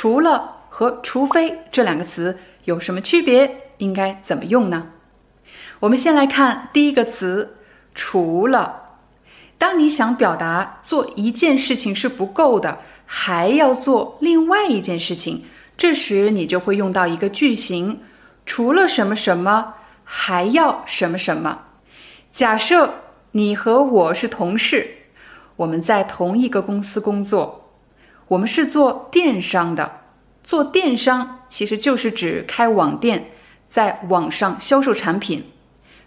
除了和除非这两个词有什么区别？应该怎么用呢？我们先来看第一个词“除了”。当你想表达做一件事情是不够的，还要做另外一件事情，这时你就会用到一个句型：除了什么什么，还要什么什么。假设你和我是同事，我们在同一个公司工作。我们是做电商的，做电商其实就是指开网店，在网上销售产品。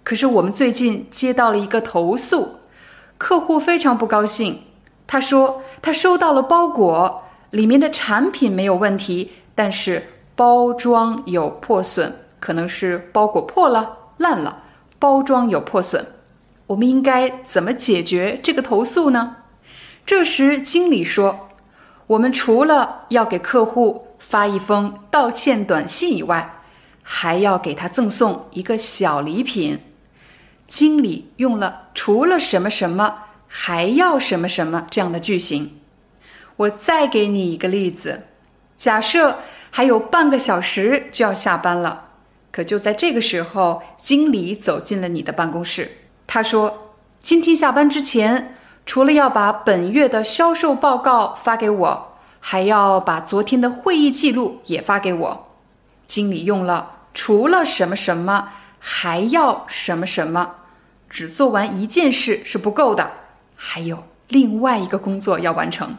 可是我们最近接到了一个投诉，客户非常不高兴。他说他收到了包裹，里面的产品没有问题，但是包装有破损，可能是包裹破了、烂了，包装有破损。我们应该怎么解决这个投诉呢？这时经理说。我们除了要给客户发一封道歉短信以外，还要给他赠送一个小礼品。经理用了“除了什么什么，还要什么什么”这样的句型。我再给你一个例子：假设还有半个小时就要下班了，可就在这个时候，经理走进了你的办公室。他说：“今天下班之前。”除了要把本月的销售报告发给我，还要把昨天的会议记录也发给我。经理用了除了什么什么，还要什么什么，只做完一件事是不够的，还有另外一个工作要完成。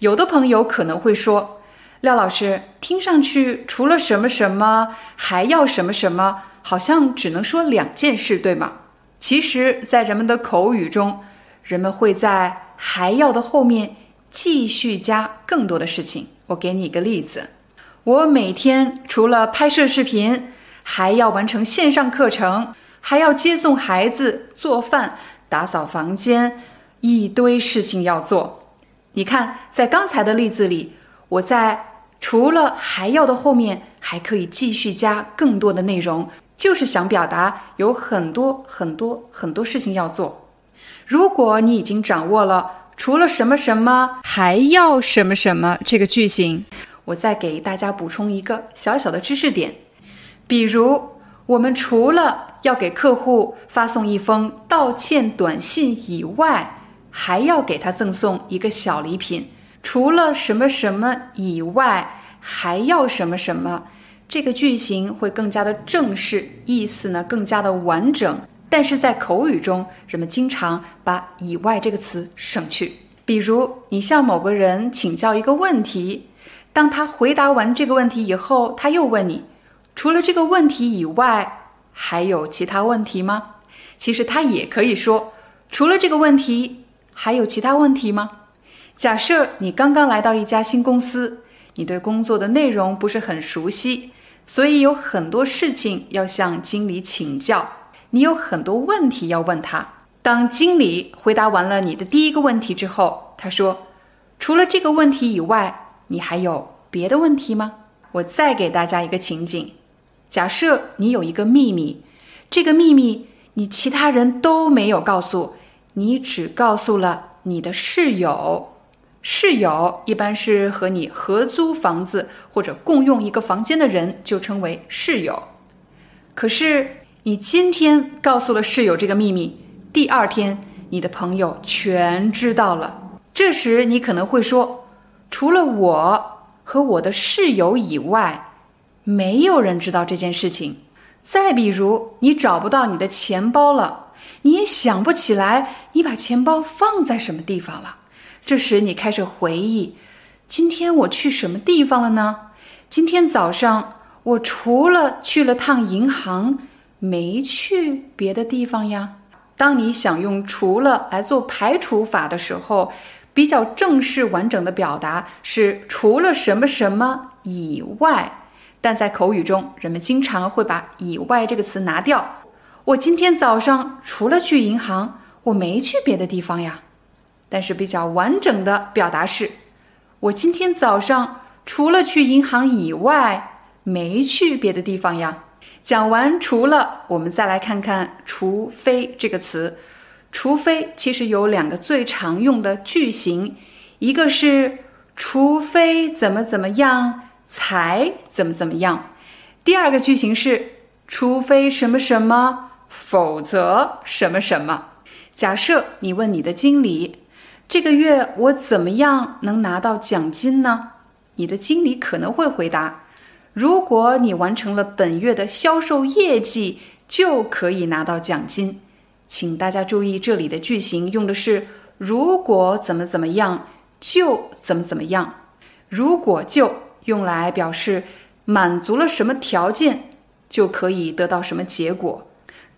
有的朋友可能会说：“廖老师，听上去除了什么什么，还要什么什么，好像只能说两件事，对吗？”其实，在人们的口语中，人们会在“还要”的后面继续加更多的事情。我给你一个例子：我每天除了拍摄视频，还要完成线上课程，还要接送孩子、做饭、打扫房间，一堆事情要做。你看，在刚才的例子里，我在除了“还要”的后面还可以继续加更多的内容，就是想表达有很多很多很多事情要做。如果你已经掌握了除了什么什么还要什么什么这个句型，我再给大家补充一个小小的知识点。比如，我们除了要给客户发送一封道歉短信以外，还要给他赠送一个小礼品。除了什么什么以外，还要什么什么，这个句型会更加的正式，意思呢更加的完整。但是在口语中，人们经常把“以外”这个词省去。比如，你向某个人请教一个问题，当他回答完这个问题以后，他又问你：“除了这个问题以外，还有其他问题吗？”其实他也可以说：“除了这个问题，还有其他问题吗？”假设你刚刚来到一家新公司，你对工作的内容不是很熟悉，所以有很多事情要向经理请教。你有很多问题要问他。当经理回答完了你的第一个问题之后，他说：“除了这个问题以外，你还有别的问题吗？”我再给大家一个情景：假设你有一个秘密，这个秘密你其他人都没有告诉，你只告诉了你的室友。室友一般是和你合租房子或者共用一个房间的人，就称为室友。可是。你今天告诉了室友这个秘密，第二天你的朋友全知道了。这时你可能会说，除了我和我的室友以外，没有人知道这件事情。再比如，你找不到你的钱包了，你也想不起来你把钱包放在什么地方了。这时你开始回忆，今天我去什么地方了呢？今天早上我除了去了趟银行。没去别的地方呀。当你想用除了来做排除法的时候，比较正式完整的表达是除了什么什么以外。但在口语中，人们经常会把“以外”这个词拿掉。我今天早上除了去银行，我没去别的地方呀。但是比较完整的表达是：我今天早上除了去银行以外，没去别的地方呀。讲完除了，我们再来看看“除非”这个词。除非其实有两个最常用的句型，一个是除非怎么怎么样。才怎么怎么样？第二个句型是，除非什么什么，否则什么什么。假设你问你的经理，这个月我怎么样能拿到奖金呢？你的经理可能会回答，如果你完成了本月的销售业绩，就可以拿到奖金。请大家注意，这里的句型用的是如果怎么怎么样，就怎么怎么样。如果就。用来表示满足了什么条件就可以得到什么结果。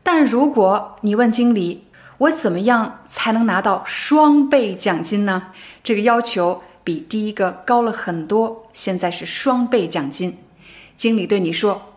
但如果你问经理，我怎么样才能拿到双倍奖金呢？这个要求比第一个高了很多。现在是双倍奖金，经理对你说，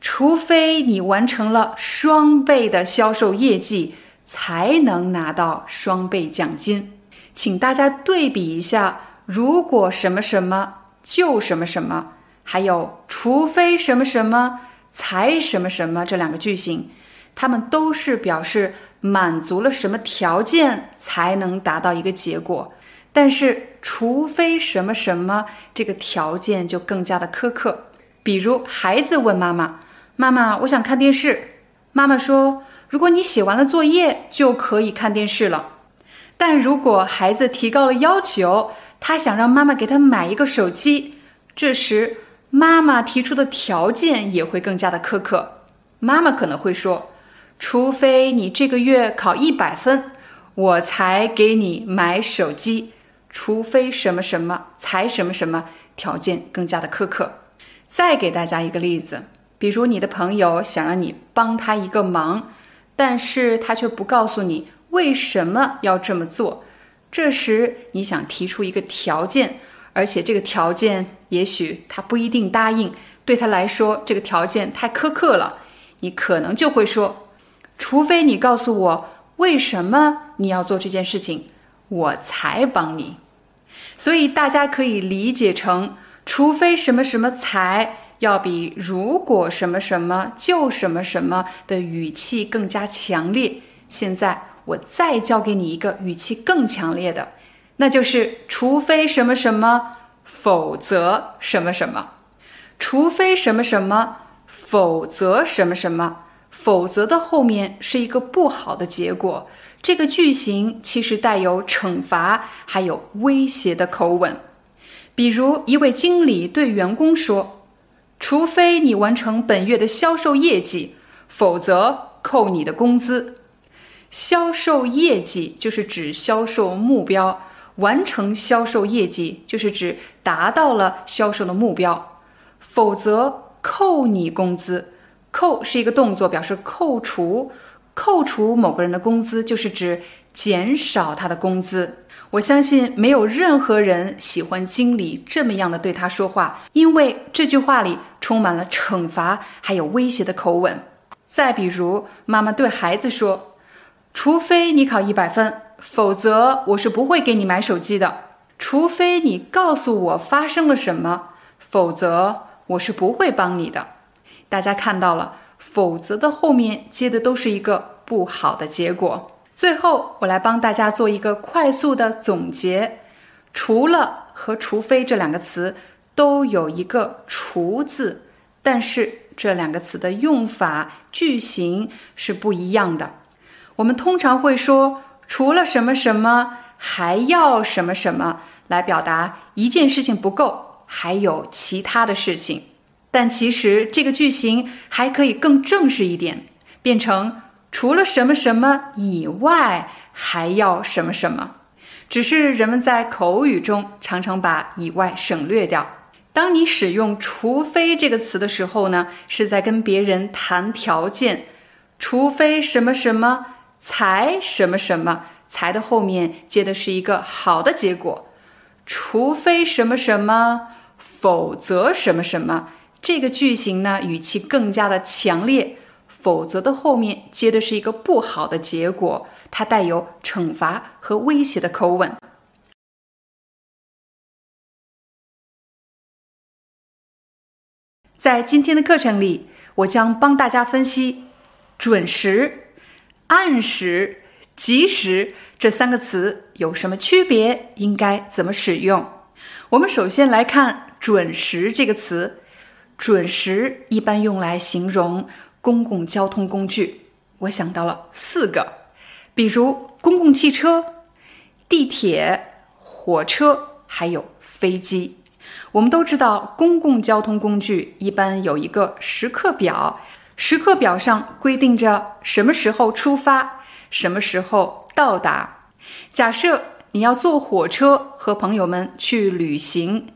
除非你完成了双倍的销售业绩，才能拿到双倍奖金。请大家对比一下，如果什么什么。就什么什么，还有除非什么什么才什么什么这两个句型，它们都是表示满足了什么条件才能达到一个结果。但是除非什么什么这个条件就更加的苛刻。比如孩子问妈妈：“妈妈，我想看电视。”妈妈说：“如果你写完了作业就可以看电视了。”但如果孩子提高了要求，他想让妈妈给他买一个手机，这时妈妈提出的条件也会更加的苛刻。妈妈可能会说：“除非你这个月考一百分，我才给你买手机。除非什么什么才什么什么，条件更加的苛刻。”再给大家一个例子，比如你的朋友想让你帮他一个忙，但是他却不告诉你为什么要这么做。这时你想提出一个条件，而且这个条件也许他不一定答应，对他来说这个条件太苛刻了，你可能就会说，除非你告诉我为什么你要做这件事情，我才帮你。所以大家可以理解成，除非什么什么才要比如果什么什么就什么什么的语气更加强烈。现在。我再教给你一个语气更强烈的，那就是除非什么什么，否则什么什么，除非什么什么，否则什么什么，否则的后面是一个不好的结果。这个句型其实带有惩罚还有威胁的口吻。比如一位经理对员工说：“除非你完成本月的销售业绩，否则扣你的工资。”销售业绩就是指销售目标，完成销售业绩就是指达到了销售的目标，否则扣你工资。扣是一个动作，表示扣除，扣除某个人的工资就是指减少他的工资。我相信没有任何人喜欢经理这么样的对他说话，因为这句话里充满了惩罚还有威胁的口吻。再比如，妈妈对孩子说。除非你考一百分，否则我是不会给你买手机的。除非你告诉我发生了什么，否则我是不会帮你的。大家看到了，否则的后面接的都是一个不好的结果。最后，我来帮大家做一个快速的总结：除了和除非这两个词都有一个“除”字，但是这两个词的用法、句型是不一样的。我们通常会说，除了什么什么，还要什么什么，来表达一件事情不够，还有其他的事情。但其实这个句型还可以更正式一点，变成除了什么什么以外，还要什么什么。只是人们在口语中常常把以外省略掉。当你使用“除非”这个词的时候呢，是在跟别人谈条件，除非什么什么。才什么什么，才的后面接的是一个好的结果。除非什么什么，否则什么什么。这个句型呢，语气更加的强烈。否则的后面接的是一个不好的结果，它带有惩罚和威胁的口吻。在今天的课程里，我将帮大家分析“准时”“按时”“及时”这三个词有什么区别，应该怎么使用。我们首先来看“准时”这个词，“准时”一般用来形容公共交通工具。我想到了四个，比如公共汽车、地铁、火车，还有飞机。我们都知道，公共交通工具一般有一个时刻表，时刻表上规定着什么时候出发，什么时候到达。假设你要坐火车和朋友们去旅行，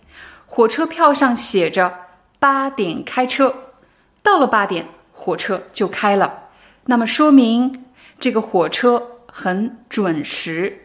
火车票上写着八点开车，到了八点，火车就开了，那么说明这个火车很准时。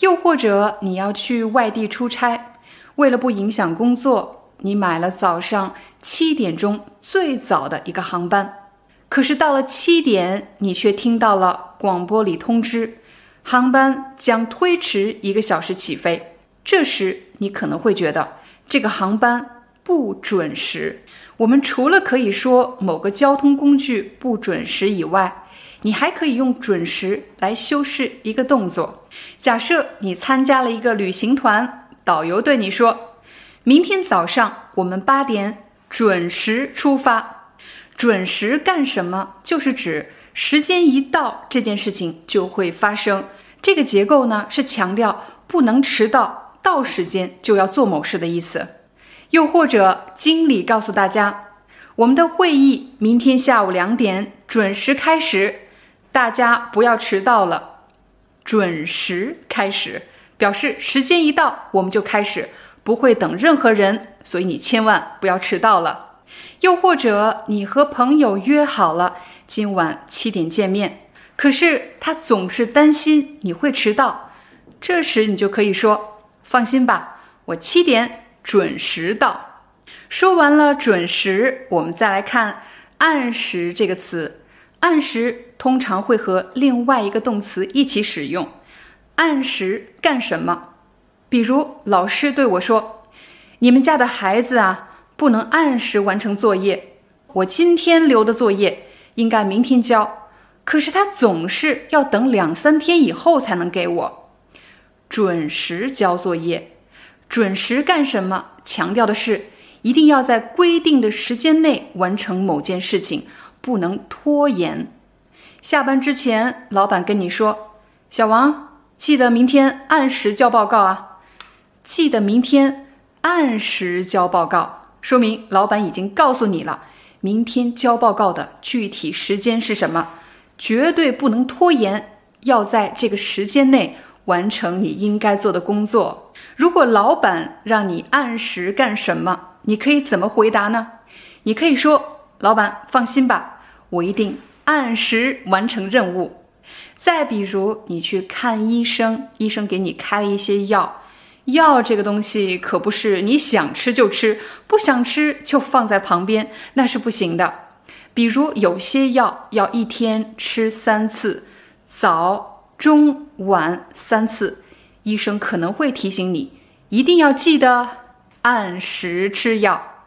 又或者你要去外地出差。为了不影响工作，你买了早上七点钟最早的一个航班。可是到了七点，你却听到了广播里通知，航班将推迟一个小时起飞。这时，你可能会觉得这个航班不准时。我们除了可以说某个交通工具不准时以外，你还可以用“准时”来修饰一个动作。假设你参加了一个旅行团。导游对你说：“明天早上我们八点准时出发。准时干什么？就是指时间一到，这件事情就会发生。这个结构呢，是强调不能迟到，到时间就要做某事的意思。又或者，经理告诉大家，我们的会议明天下午两点准时开始，大家不要迟到了，准时开始。”表示时间一到，我们就开始，不会等任何人，所以你千万不要迟到了。又或者你和朋友约好了今晚七点见面，可是他总是担心你会迟到，这时你就可以说：“放心吧，我七点准时到。”说完了准时，我们再来看“按时”这个词，“按时”通常会和另外一个动词一起使用。按时干什么？比如老师对我说：“你们家的孩子啊，不能按时完成作业。我今天留的作业应该明天交，可是他总是要等两三天以后才能给我。准时交作业，准时干什么？强调的是一定要在规定的时间内完成某件事情，不能拖延。下班之前，老板跟你说：‘小王。’记得明天按时交报告啊！记得明天按时交报告，说明老板已经告诉你了，明天交报告的具体时间是什么，绝对不能拖延，要在这个时间内完成你应该做的工作。如果老板让你按时干什么，你可以怎么回答呢？你可以说：“老板放心吧，我一定按时完成任务。”再比如，你去看医生，医生给你开了一些药，药这个东西可不是你想吃就吃，不想吃就放在旁边，那是不行的。比如有些药要一天吃三次，早、中、晚三次，医生可能会提醒你，一定要记得按时吃药。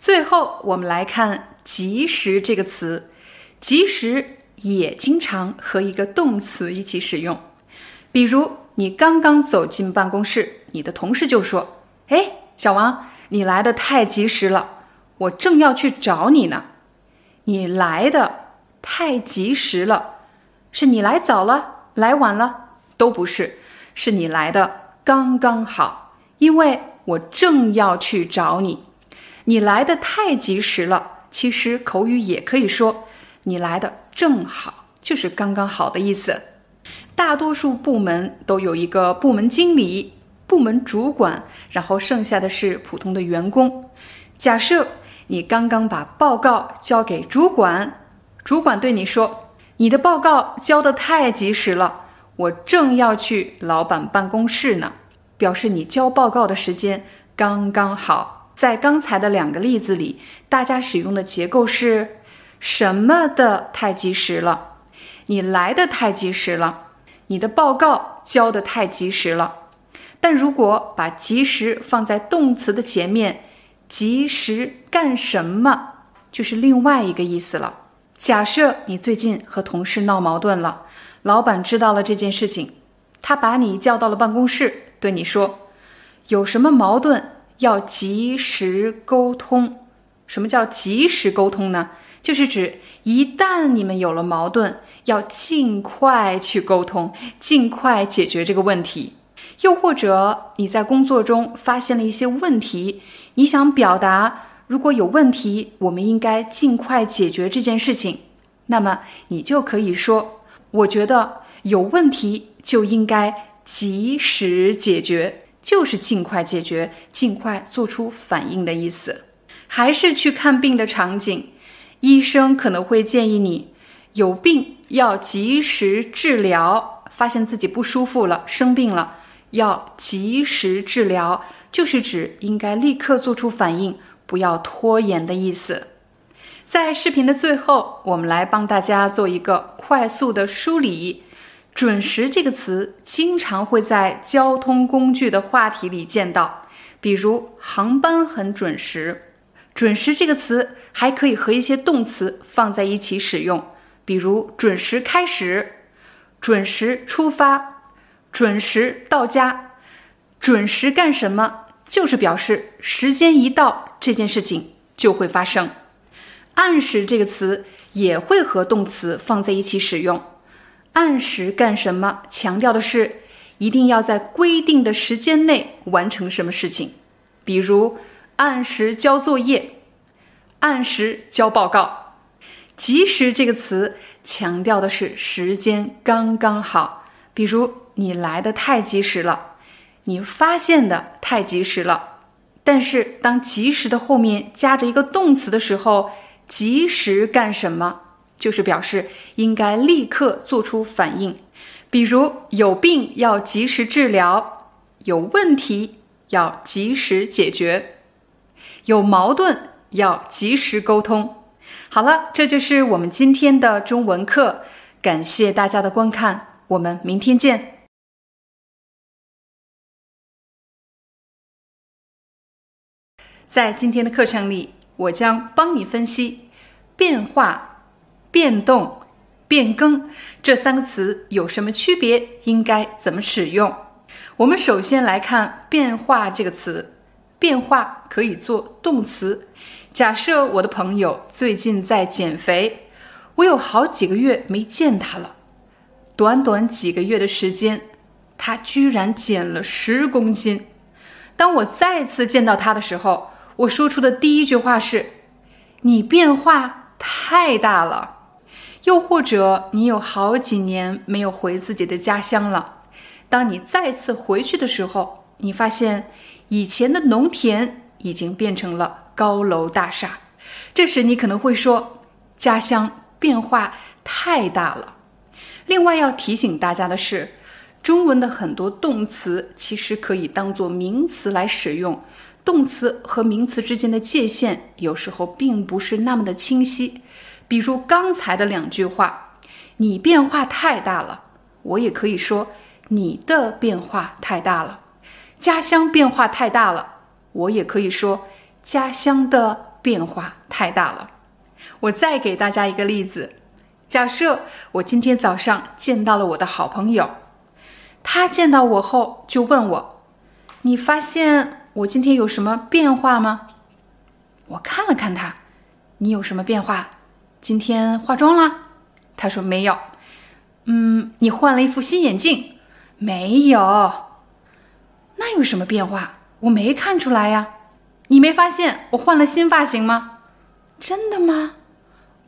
最后，我们来看“及时”这个词，“及时”。也经常和一个动词一起使用，比如你刚刚走进办公室，你的同事就说：“哎，小王，你来的太及时了，我正要去找你呢。”你来的太及时了，是你来早了，来晚了都不是，是你来的刚刚好，因为我正要去找你。你来的太及时了，其实口语也可以说。你来的正好，就是刚刚好的意思。大多数部门都有一个部门经理、部门主管，然后剩下的是普通的员工。假设你刚刚把报告交给主管，主管对你说：“你的报告交得太及时了，我正要去老板办公室呢。表示你交报告的时间刚刚好。在刚才的两个例子里，大家使用的结构是什么的太及时了？你来的太及时了，你的报告交的太及时了。但如果把及时放在动词的前面，及时干什么，就是另外一个意思了。假设你最近和同事闹矛盾了，老板知道了这件事情，他把你叫到了办公室，对你说：“有什么矛盾要及时沟通。”什么叫及时沟通呢？就是指一旦你们有了矛盾，要尽快去沟通，尽快解决这个问题。又或者你在工作中发现了一些问题，你想表达。如果有问题，我们应该尽快解决这件事情。那么你就可以说：“我觉得有问题就应该及时解决，就是尽快解决，尽快做出反应的意思。”还是去看病的场景，医生可能会建议你有病要及时治疗，发现自己不舒服了，生病了要及时治疗，就是指应该立刻做出反应。不要拖延的意思。在视频的最后，我们来帮大家做一个快速的梳理。准时这个词经常会在交通工具的话题里见到，比如航班很准时。准时这个词还可以和一些动词放在一起使用，比如准时开始、准时出发、准时到家、准时干什么，就是表示时间一到。这件事情就会发生。按时这个词也会和动词放在一起使用。按时干什么？强调的是一定要在规定的时间内完成什么事情，比如按时交作业、按时交报告。及时这个词强调的是时间刚刚好，比如你来的太及时了，你发现的太及时了。但是，当及时的后面加着一个动词的时候，及时干什么？就是表示应该立刻做出反应。比如，有病要及时治疗，有问题要及时解决，有矛盾要及时沟通。好了，这就是我们今天的中文课，感谢大家的观看，我们明天见。在今天的课程里，我将帮你分析“变化”“变动”“变更”这三个词有什么区别，应该怎么使用。我们首先来看“变化”这个词，“变化”可以做动词。假设我的朋友最近在减肥，我有好几个月没见他了，短短几个月的时间，他居然减了十公斤。当我再次见到他的时候，我说出的第一句话是：“你变化太大了。”又或者你有好几年没有回自己的家乡了，当你再次回去的时候，你发现以前的农田已经变成了高楼大厦。这时你可能会说：“家乡变化太大了。”另外要提醒大家的是，中文的很多动词其实可以当做名词来使用。动词和名词之间的界限有时候并不是那么的清晰，比如刚才的两句话：“你变化太大了。”我也可以说：“你的变化太大了。”家乡变化太大了，我也可以说：“家乡的变化太大了。”我再给大家一个例子：假设我今天早上见到了我的好朋友，他见到我后就问我：“你发现？”我今天有什么变化吗？我看了看他，你有什么变化？今天化妆了？他说没有。嗯，你换了一副新眼镜？没有。那有什么变化？我没看出来呀。你没发现我换了新发型吗？真的吗？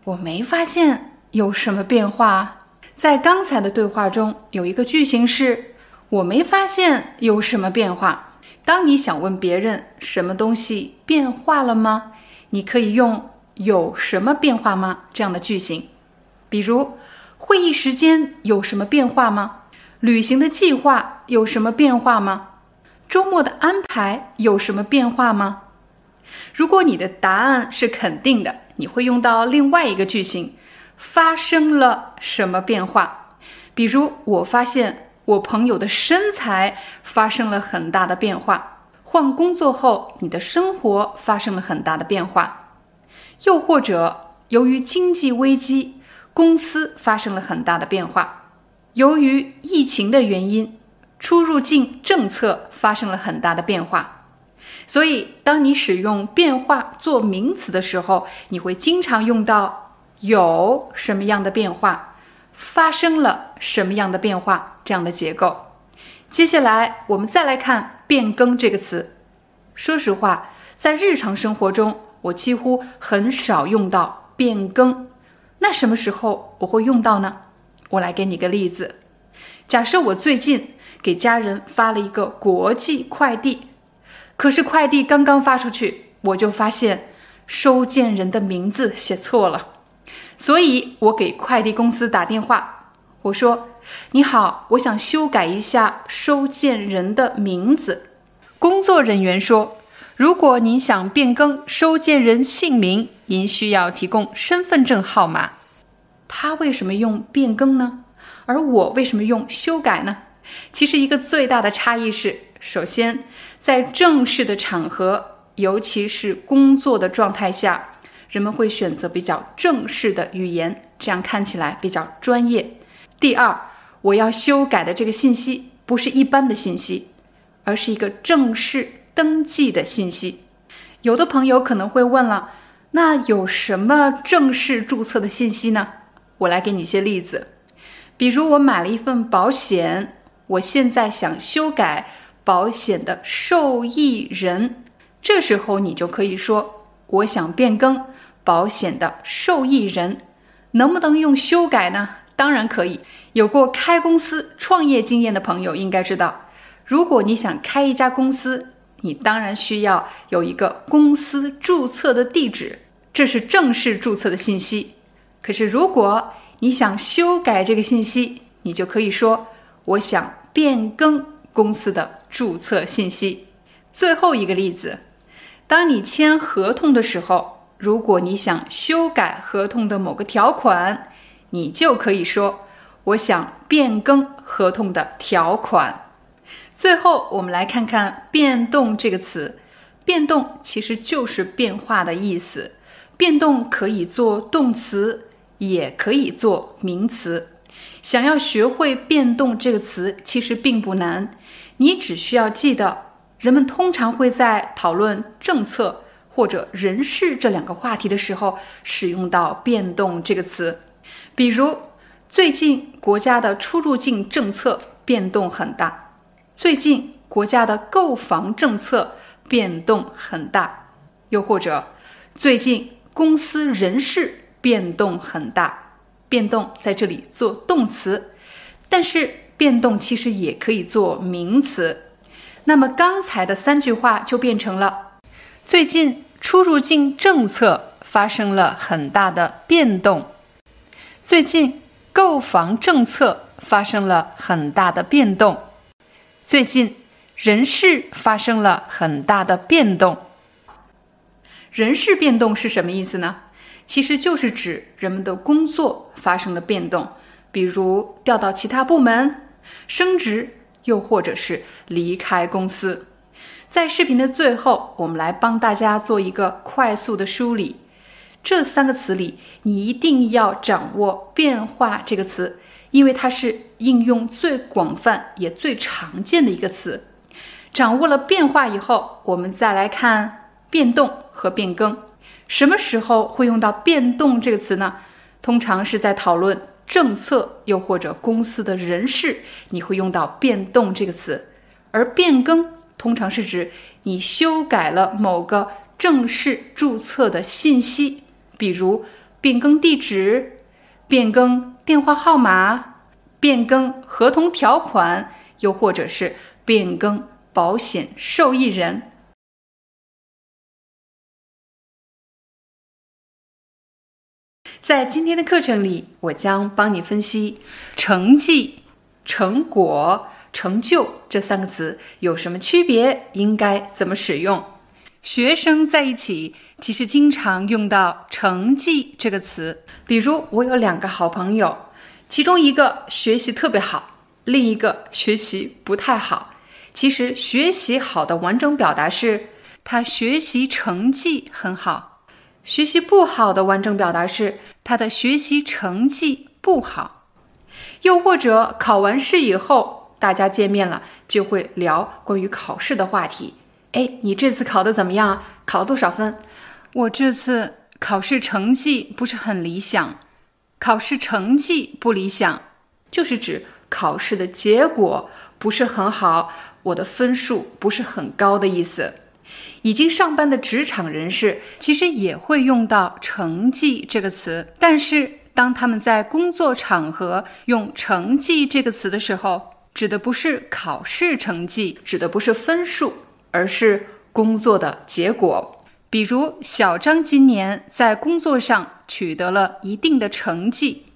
我没发现有什么变化。在刚才的对话中，有一个句型是我没发现有什么变化。当你想问别人什么东西变化了吗？你可以用“有什么变化吗”这样的句型。比如，会议时间有什么变化吗？旅行的计划有什么变化吗？周末的安排有什么变化吗？如果你的答案是肯定的，你会用到另外一个句型：发生了什么变化？比如，我发现我朋友的身材发生了很大的变化。换工作后，你的生活发生了很大的变化。又或者，由于经济危机，公司发生了很大的变化。由于疫情的原因，出入境政策发生了很大的变化。所以，当你使用变化做名词的时候，你会经常用到有什么样的变化，发生了什么样的变化这样的结构。接下来，我们再来看“变更”这个词。说实话，在日常生活中，我几乎很少用到“变更”。那什么时候我会用到呢？我来给你个例子。假设我最近给家人发了一个国际快递。可是快递刚刚发出去，我就发现收件人的名字写错了，所以我给快递公司打电话，我说：“你好，我想修改一下收件人的名字。”工作人员说：“如果您想变更收件人姓名，您需要提供身份证号码。”他为什么用变更呢？而我为什么用修改呢？其实一个最大的差异是，首先。在正式的场合，尤其是工作的状态下，人们会选择比较正式的语言，这样看起来比较专业。第二，我要修改的这个信息不是一般的信息，而是一个正式登记的信息。有的朋友可能会问了，那有什么正式注册的信息呢？我来给你一些例子，比如我买了一份保险，我现在想修改。保险的受益人，这时候你就可以说：“我想变更保险的受益人，能不能用修改呢？”当然可以。有过开公司创业经验的朋友应该知道，如果你想开一家公司，你当然需要有一个公司注册的地址，这是正式注册的信息。可是如果你想修改这个信息，你就可以说：“我想变更。”公司的注册信息。最后一个例子，当你签合同的时候，如果你想修改合同的某个条款，你就可以说：“我想变更合同的条款。”最后，我们来看看“变动”这个词。变动其实就是变化的意思。变动可以做动词，也可以做名词。想要学会“变动”这个词，其实并不难。你只需要记得，人们通常会在讨论政策或者人事这两个话题的时候，使用到“变动”这个词。比如，最近国家的出入境政策变动很大；最近国家的购房政策变动很大；又或者，最近公司人事变动很大。变动在这里做动词，但是。变动其实也可以做名词，那么刚才的三句话就变成了：最近出入境政策发生了很大的变动，最近购房政策发生了很大的变动，最近人事发生了很大的变动。人事变动是什么意思呢？其实就是指人们的工作发生了变动，比如调到其他部门。升职，又或者是离开公司。在视频的最后，我们来帮大家做一个快速的梳理。这三个词里，你一定要掌握“变化”这个词，因为它是应用最广泛也最常见的一个词。掌握了变化以后，我们再来看变动和变更。什么时候会用到“变动”这个词呢？通常是在讨论。政策又或者公司的人事，你会用到“变动”这个词；而“变更”通常是指你修改了某个正式注册的信息，比如变更地址、变更电话号码、变更合同条款，又或者是变更保险受益人。在今天的课程里，我将帮你分析成绩、成果、成就这三个词有什么区别，应该怎么使用。学生在一起其实经常用到“成绩”这个词，比如我有两个好朋友，其中一个学习特别好，另一个学习不太好。其实学习好的完整表达是他学习成绩很好，学习不好的完整表达是他的学习成绩不好。又或者考完试以后，大家见面了就会聊关于考试的话题。哎，你这次考的怎么样？考了多少分？我这次考试成绩不是很理想。考试成绩不理想，就是指考试的结果不是很好，我的分数不是很高的意思。已经上班的职场人士其实也会用到“成绩”这个词，但是当他们在工作场合用“成绩”这个词的时候，指的不是考试成绩，指的不是分数。而是工作的结果，比如小张今年在工作上取得了一定的成绩，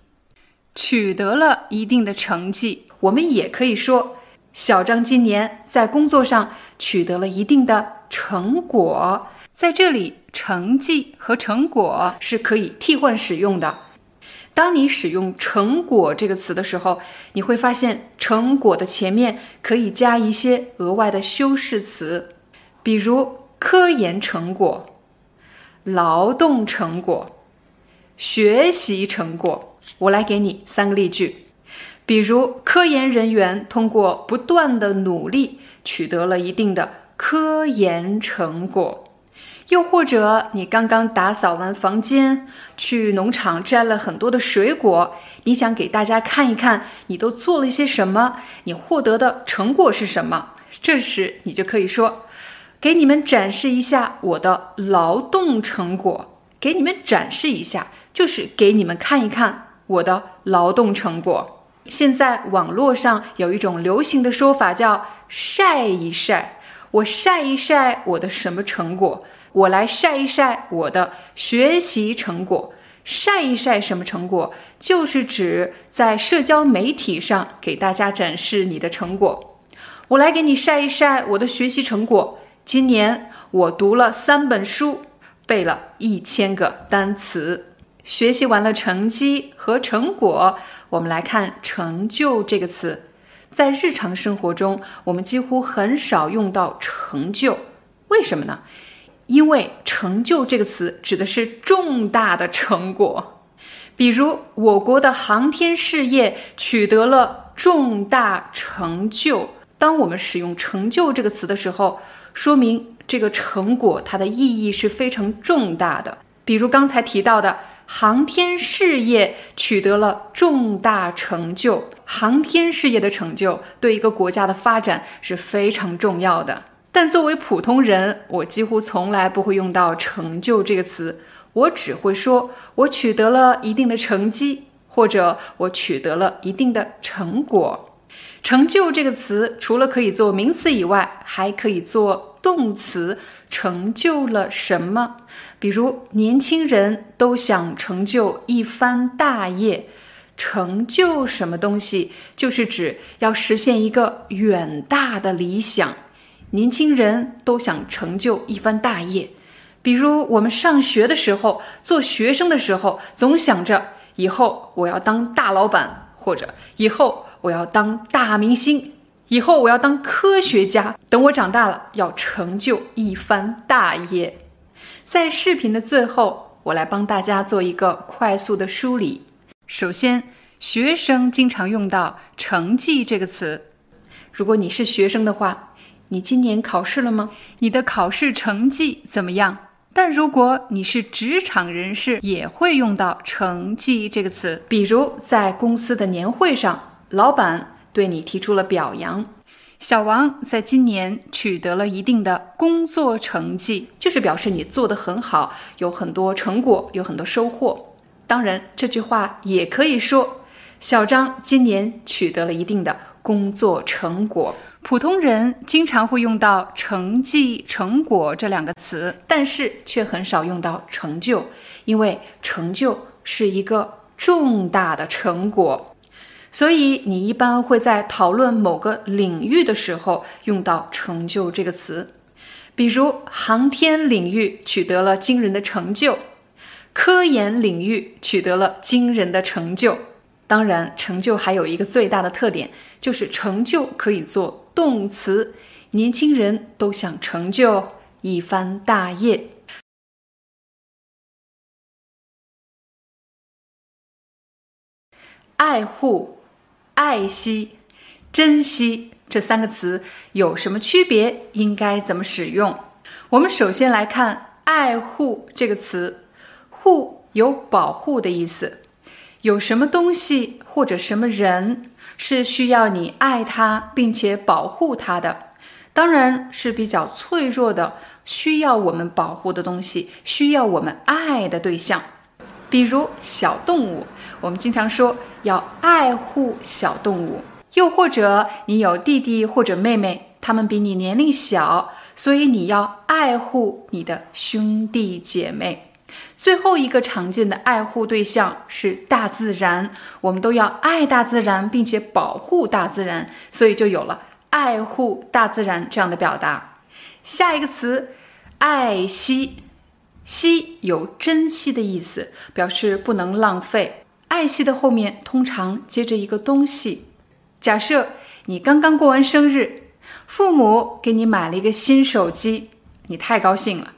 取得了一定的成绩，我们也可以说小张今年在工作上取得了一定的成果。在这里，成绩和成果是可以替换使用的。当你使用“成果”这个词的时候，你会发现“成果”的前面可以加一些额外的修饰词，比如科研成果、劳动成果、学习成果。我来给你三个例句，比如科研人员通过不断的努力，取得了一定的科研成果。又或者你刚刚打扫完房间，去农场摘了很多的水果，你想给大家看一看你都做了些什么，你获得的成果是什么？这时你就可以说，给你们展示一下我的劳动成果。给你们展示一下，就是给你们看一看我的劳动成果。现在网络上有一种流行的说法叫晒一晒，我晒一晒我的什么成果？我来晒一晒我的学习成果，晒一晒什么成果？就是指在社交媒体上给大家展示你的成果。我来给你晒一晒我的学习成果。今年我读了三本书，背了一千个单词。学习完了成绩和成果，我们来看“成就”这个词。在日常生活中，我们几乎很少用到“成就”，为什么呢？因为“成就”这个词指的是重大的成果，比如我国的航天事业取得了重大成就。当我们使用“成就”这个词的时候，说明这个成果它的意义是非常重大的。比如刚才提到的航天事业取得了重大成就，航天事业的成就对一个国家的发展是非常重要的。但作为普通人，我几乎从来不会用到“成就”这个词，我只会说我取得了一定的成绩，或者我取得了一定的成果。“成就”这个词除了可以做名词以外，还可以做动词，成就了什么？比如年轻人都想成就一番大业，成就什么东西，就是指要实现一个远大的理想。年轻人都想成就一番大业，比如我们上学的时候，做学生的时候，总想着以后我要当大老板，或者以后我要当大明星，以后我要当科学家。等我长大了，要成就一番大业。在视频的最后，我来帮大家做一个快速的梳理。首先，学生经常用到“成绩”这个词。如果你是学生的话，你今年考试了吗？你的考试成绩怎么样？但如果你是职场人士，也会用到“成绩”这个词。比如在公司的年会上，老板对你提出了表扬。小王在今年取得了一定的工作成绩，就是表示你做得很好，有很多成果，有很多收获。当然，这句话也可以说，小张今年取得了一定的工作成果。普通人经常会用到“成绩”“成果”这两个词，但是却很少用到“成就”，因为成就是一个重大的成果，所以你一般会在讨论某个领域的时候用到“成就”这个词。比如，航天领域取得了惊人的成就，科研领域取得了惊人的成就。当然，成就还有一个最大的特点，就是成就可以做动词。年轻人都想成就一番大业。爱护、爱惜、珍惜。这三个词有什么区别？应该怎么使用？我们首先来看“爱护”这个词，“护”有保护的意思。有什么东西或者什么人是需要你爱他并且保护他的？当然是比较脆弱的，需要我们保护的东西，需要我们爱的对象。比如小动物，我们经常说要爱护小动物。又或者你有弟弟或者妹妹，他们比你年龄小，所以你要爱护你的兄弟姐妹。最后一个常见的爱护对象是大自然，我们都要爱大自然，并且保护大自然，所以就有了爱护大自然这样的表达。下一个词，爱惜，惜有珍惜的意思，表示不能浪费。爱惜的后面通常接着一个东西。假设你刚刚过完生日，父母给你买了一个新手机，你太高兴了。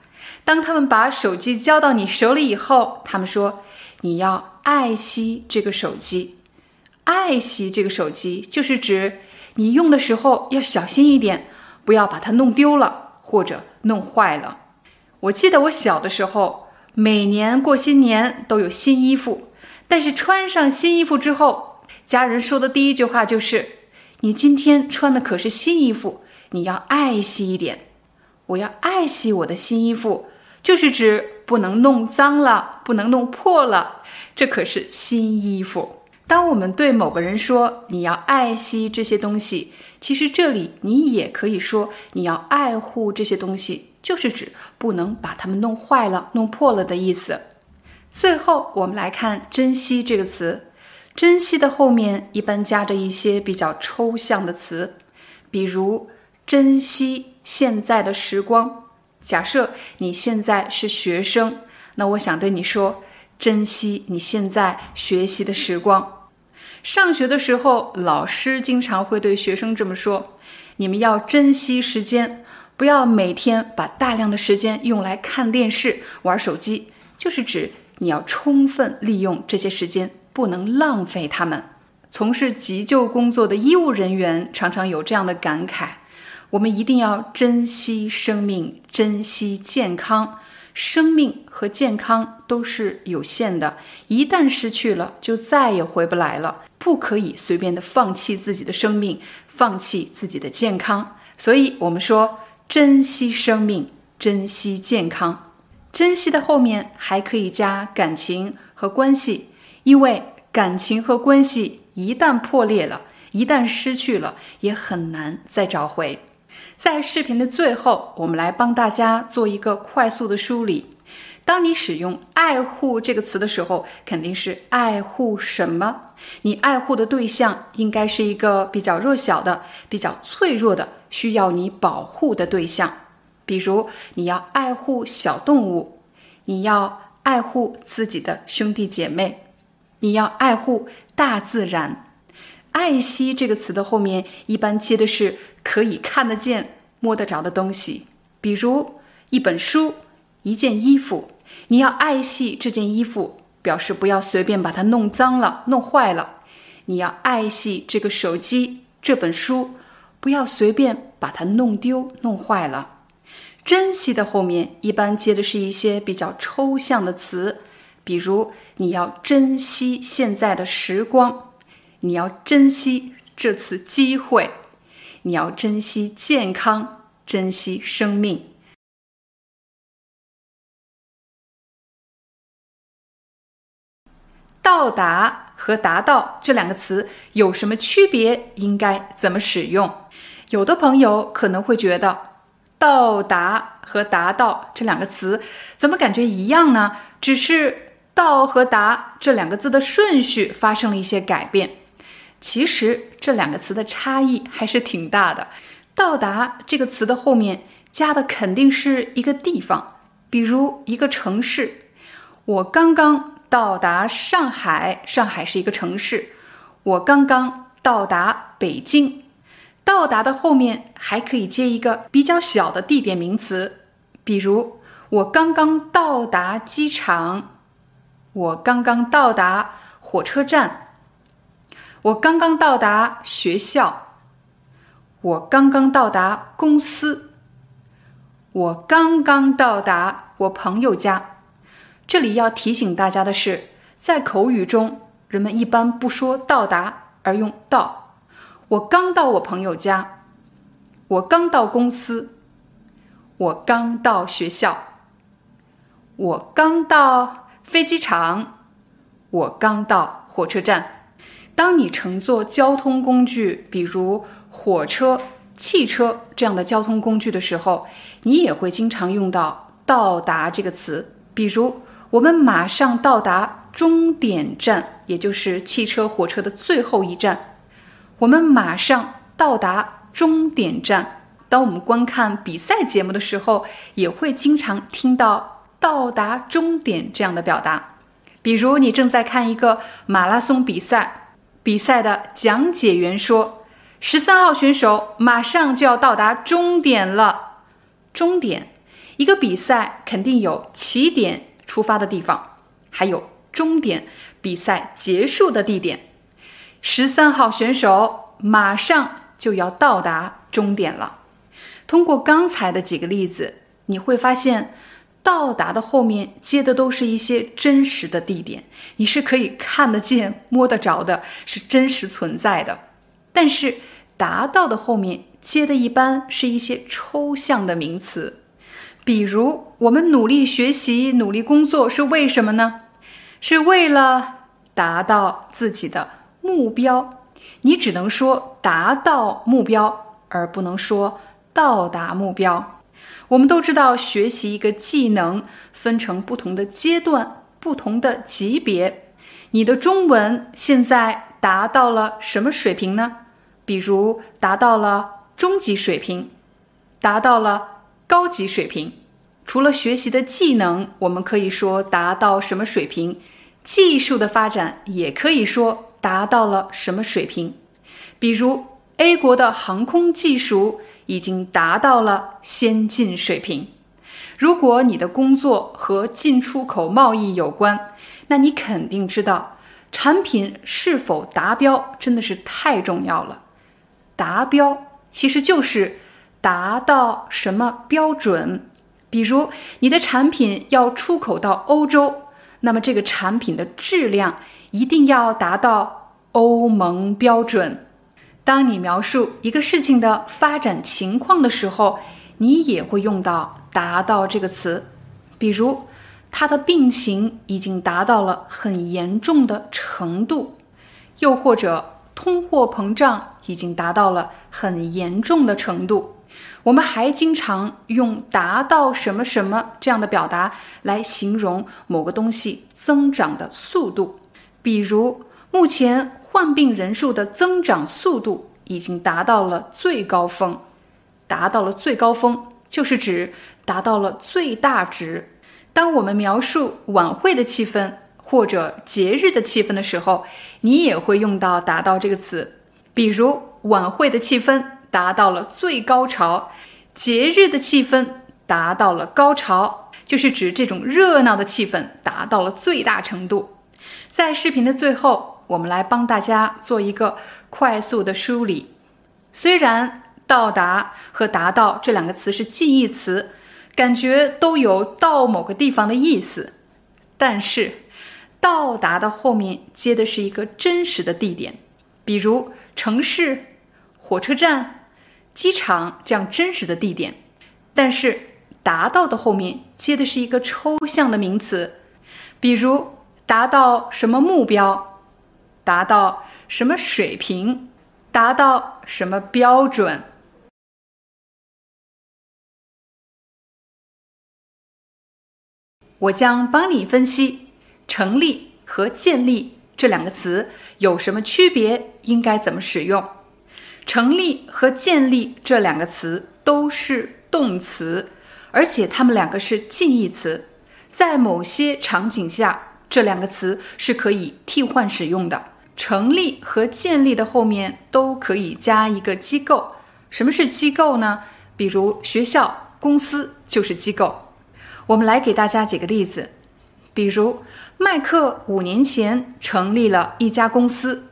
当他们把手机交到你手里以后，他们说你要爱惜这个手机。爱惜这个手机，就是指你用的时候要小心一点，不要把它弄丢了或者弄坏了。我记得我小的时候，每年过新年都有新衣服，但是穿上新衣服之后。家人说的第一句话就是：“你今天穿的可是新衣服，你要爱惜一点。我要爱惜我的新衣服，就是指不能弄脏了，不能弄破了。这可是新衣服。当我们对某个人说你要爱惜这些东西，其实这里你也可以说你要爱护这些东西，就是指不能把它们弄坏了、弄破了的意思。最后，我们来看‘珍惜’这个词。”珍惜的后面一般加着一些比较抽象的词，比如珍惜现在的时光。假设你现在是学生，那我想对你说，珍惜你现在学习的时光。上学的时候，老师经常会对学生这么说：你们要珍惜时间，不要每天把大量的时间用来看电视、玩手机，就是指你要充分利用这些时间。不能浪费它们。从事急救工作的医务人员常常有这样的感慨：我们一定要珍惜生命，珍惜健康。生命和健康都是有限的，一旦失去了，就再也回不来了。不可以随便的放弃自己的生命，放弃自己的健康。所以，我们说珍惜生命，珍惜健康。珍惜的后面还可以加感情和关系。因为感情和关系一旦破裂了，一旦失去了，也很难再找回。在视频的最后，我们来帮大家做一个快速的梳理。当你使用“爱护”这个词的时候，肯定是爱护什么？你爱护的对象应该是一个比较弱小的、比较脆弱的、需要你保护的对象。比如，你要爱护小动物，你要爱护自己的兄弟姐妹。你要爱护大自然，爱惜这个词的后面一般接的是可以看得见、摸得着的东西，比如一本书、一件衣服。你要爱惜这件衣服，表示不要随便把它弄脏了、弄坏了。你要爱惜这个手机、这本书，不要随便把它弄丢、弄坏了。珍惜的后面一般接的是一些比较抽象的词。比如，你要珍惜现在的时光，你要珍惜这次机会，你要珍惜健康，珍惜生命。到达和达到这两个词有什么区别？应该怎么使用？有的朋友可能会觉得，到达和达到这两个词怎么感觉一样呢？只是。到和达这两个字的顺序发生了一些改变。其实这两个词的差异还是挺大的。到达这个词的后面加的肯定是一个地方，比如一个城市。我刚刚到达上海，上海是一个城市。我刚刚到达北京。到达的后面还可以接一个比较小的地点名词，比如我刚刚到达机场，我刚刚到达火车站，我刚刚到达学校，我刚刚到达公司，我刚刚到达我朋友家。这里要提醒大家的是，在口语中，人们一般不说到达，而用到。我刚到我朋友家，我刚到公司，我刚到学校，我刚到飞机场，我刚到火车站。当你乘坐交通工具，比如火车、汽车这样的交通工具的时候，你也会经常用到“到达”这个词。比如，我们马上到达终点站，也就是汽车、火车的最后一站。我们马上到达终点站。当我们观看比赛节目的时候，也会经常听到“到达终点”这样的表达。比如，你正在看一个马拉松比赛，比赛的讲解员说：“十三号选手马上就要到达终点了。”终点，一个比赛肯定有起点出发的地方，还有终点比赛结束的地点。十三号选手马上就要到达终点了。通过刚才的几个例子，你会发现，到达的后面接的都是一些真实的地点，你是可以看得见、摸得着的，是真实存在的。但是，达到的后面接的一般是一些抽象的名词，比如我们努力学习、努力工作是为什么呢？是为了达到自己的。目标，你只能说达到目标，而不能说到达目标。我们都知道，学习一个技能分成不同的阶段、不同的级别。你的中文现在达到了什么水平呢？比如达到了中级水平，达到了高级水平。除了学习的技能，我们可以说达到什么水平？技术的发展也可以说。达到了什么水平？比如 A 国的航空技术已经达到了先进水平。如果你的工作和进出口贸易有关，那你肯定知道产品是否达标真的是太重要了。达标其实就是达到什么标准。比如你的产品要出口到欧洲，那么这个产品的质量。一定要达到欧盟标准。当你描述一个事情的发展情况的时候，你也会用到“达到”这个词。比如，他的病情已经达到了很严重的程度，又或者通货膨胀已经达到了很严重的程度。我们还经常用“达到什么什么”这样的表达来形容某个东西增长的速度。比如，目前患病人数的增长速度已经达到了最高峰。达到了最高峰，就是指达到了最大值。当我们描述晚会的气氛或者节日的气氛的时候，你也会用到“达到”这个词。比如，晚会的气氛达到了最高潮，节日的气氛达到了高潮，就是指这种热闹的气氛达到了最大程度。在视频的最后，我们来帮大家做一个快速的梳理。虽然“到达”和“达到”这两个词是近义词，感觉都有到某个地方的意思，但是“到达”的后面接的是一个真实的地点，比如城市、火车站、机场这样真实的地点；但是“达到”的后面接的是一个抽象的名词，比如。达到什么目标？达到什么水平？达到什么标准？我将帮你分析。成立和建立这两个词有什么区别？应该怎么使用？成立和建立这两个词都是动词，而且它们两个是近义词，在某些场景下，这两个词是可以替换使用的。成立和建立的后面都可以加一个机构。什么是机构呢？比如学校、公司就是机构。我们来给大家几个例子，比如麦克五年前成立了一家公司，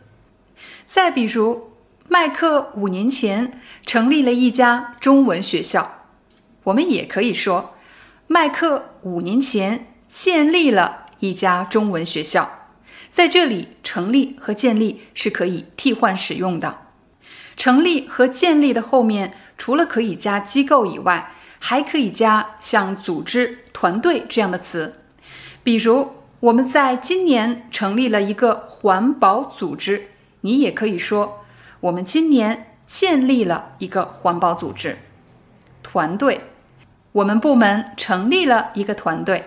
再比如麦克五年前成立了一家中文学校。我们也可以说，麦克五年前建立了一家中文学校。在这里，成立和建立是可以替换使用的。成立和建立的后面，除了可以加机构以外，还可以加像组织、团队这样的词。比如，我们在今年成立了一个环保组织，你也可以说我们今年建立了一个环保组织。团队，我们部门成立了一个团队。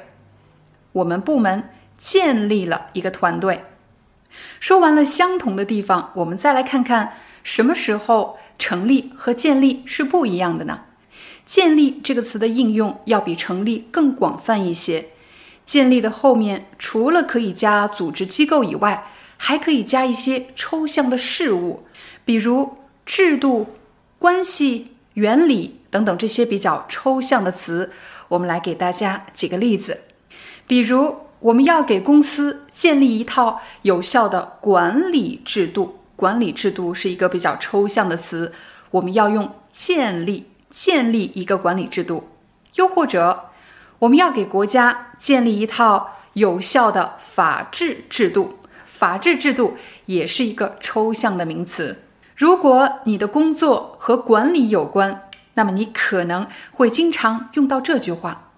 我们部门。建立了一个团队。说完了相同的地方，我们再来看看什么时候成立和建立是不一样的呢？建立这个词的应用要比成立更广泛一些。建立的后面除了可以加组织机构以外，还可以加一些抽象的事物，比如制度、关系、原理等等这些比较抽象的词。我们来给大家几个例子，比如。我们要给公司建立一套有效的管理制度。管理制度是一个比较抽象的词，我们要用建立建立一个管理制度。又或者，我们要给国家建立一套有效的法治制度。法治制度也是一个抽象的名词。如果你的工作和管理有关，那么你可能会经常用到这句话：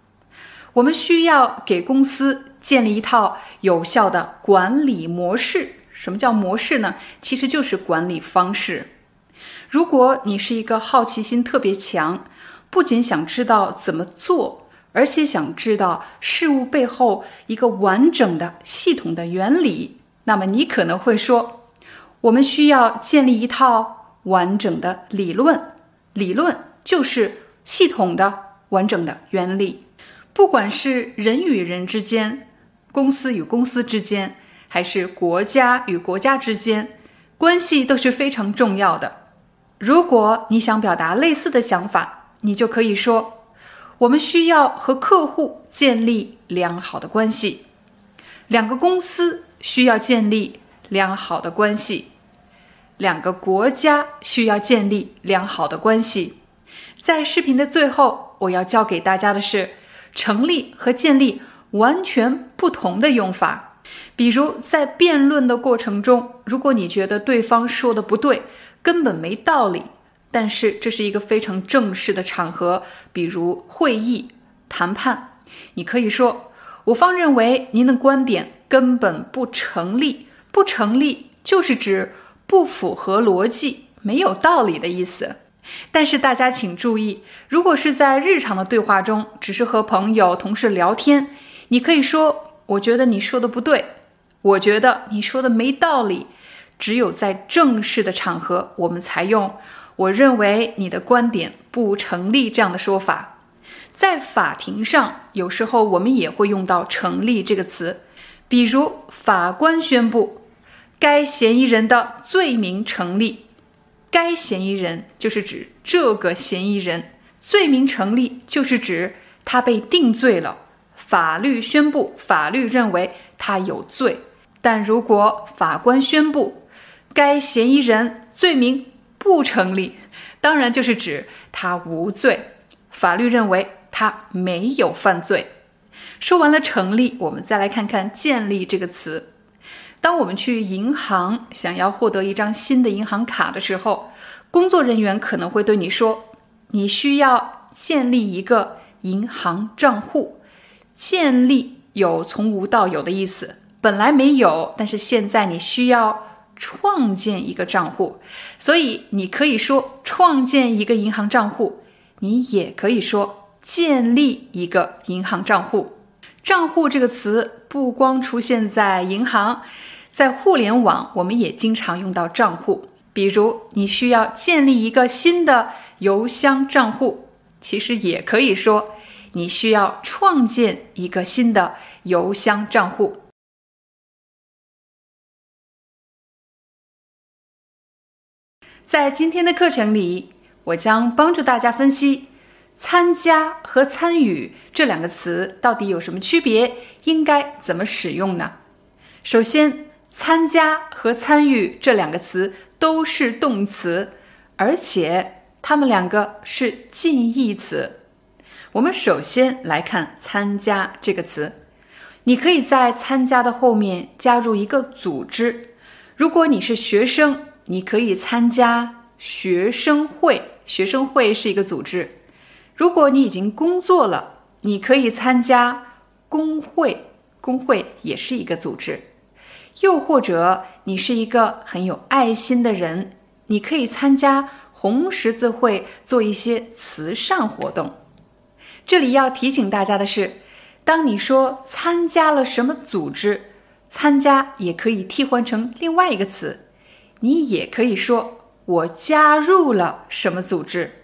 我们需要给公司。建立一套有效的管理模式。什么叫模式呢？其实就是管理方式。如果你是一个好奇心特别强，不仅想知道怎么做，而且想知道事物背后一个完整的系统的原理，那么你可能会说，我们需要建立一套完整的理论。理论就是系统的完整的原理。不管是人与人之间。公司与公司之间，还是国家与国家之间，关系都是非常重要的。如果你想表达类似的想法，你就可以说：我们需要和客户建立良好的关系。两个公司需要建立良好的关系。两个国家需要建立良好的关系。在视频的最后，我要教给大家的是成立和建立。完全不同的用法，比如在辩论的过程中，如果你觉得对方说的不对，根本没道理，但是这是一个非常正式的场合，比如会议、谈判，你可以说：“我方认为您的观点根本不成立。”不成立就是指不符合逻辑、没有道理的意思。但是大家请注意，如果是在日常的对话中，只是和朋友、同事聊天。你可以说：“我觉得你说的不对，我觉得你说的没道理。”只有在正式的场合，我们才用“我认为你的观点不成立”这样的说法。在法庭上，有时候我们也会用到“成立”这个词，比如法官宣布该嫌疑人的罪名成立，该嫌疑人就是指这个嫌疑人，罪名成立就是指他被定罪了。法律宣布，法律认为他有罪，但如果法官宣布该嫌疑人罪名不成立，当然就是指他无罪，法律认为他没有犯罪。说完了成立，我们再来看看建立这个词。当我们去银行想要获得一张新的银行卡的时候，工作人员可能会对你说：“你需要建立一个银行账户。”建立有从无到有的意思，本来没有，但是现在你需要创建一个账户，所以你可以说创建一个银行账户，你也可以说建立一个银行账户。账户这个词不光出现在银行，在互联网我们也经常用到账户。比如你需要建立一个新的邮箱账户，其实也可以说你需要创建一个新的邮箱账户。在今天的课程里，我将帮助大家分析“参加”和“参与”这两个词到底有什么区别，应该怎么使用呢？首先，“参加”和“参与”这两个词都是动词，而且它们两个是近义词。我们首先来看“参加”这个词，你可以在“参加”的后面加入一个组织。如果你是学生，你可以参加学生会，学生会是一个组织。如果你已经工作了，你可以参加工会，工会也是一个组织。又或者你是一个很有爱心的人，你可以参加红十字会做一些慈善活动。这里要提醒大家的是，当你说参加了什么组织，参加也可以替换成另外一个词。你也可以说我加入了什么组织。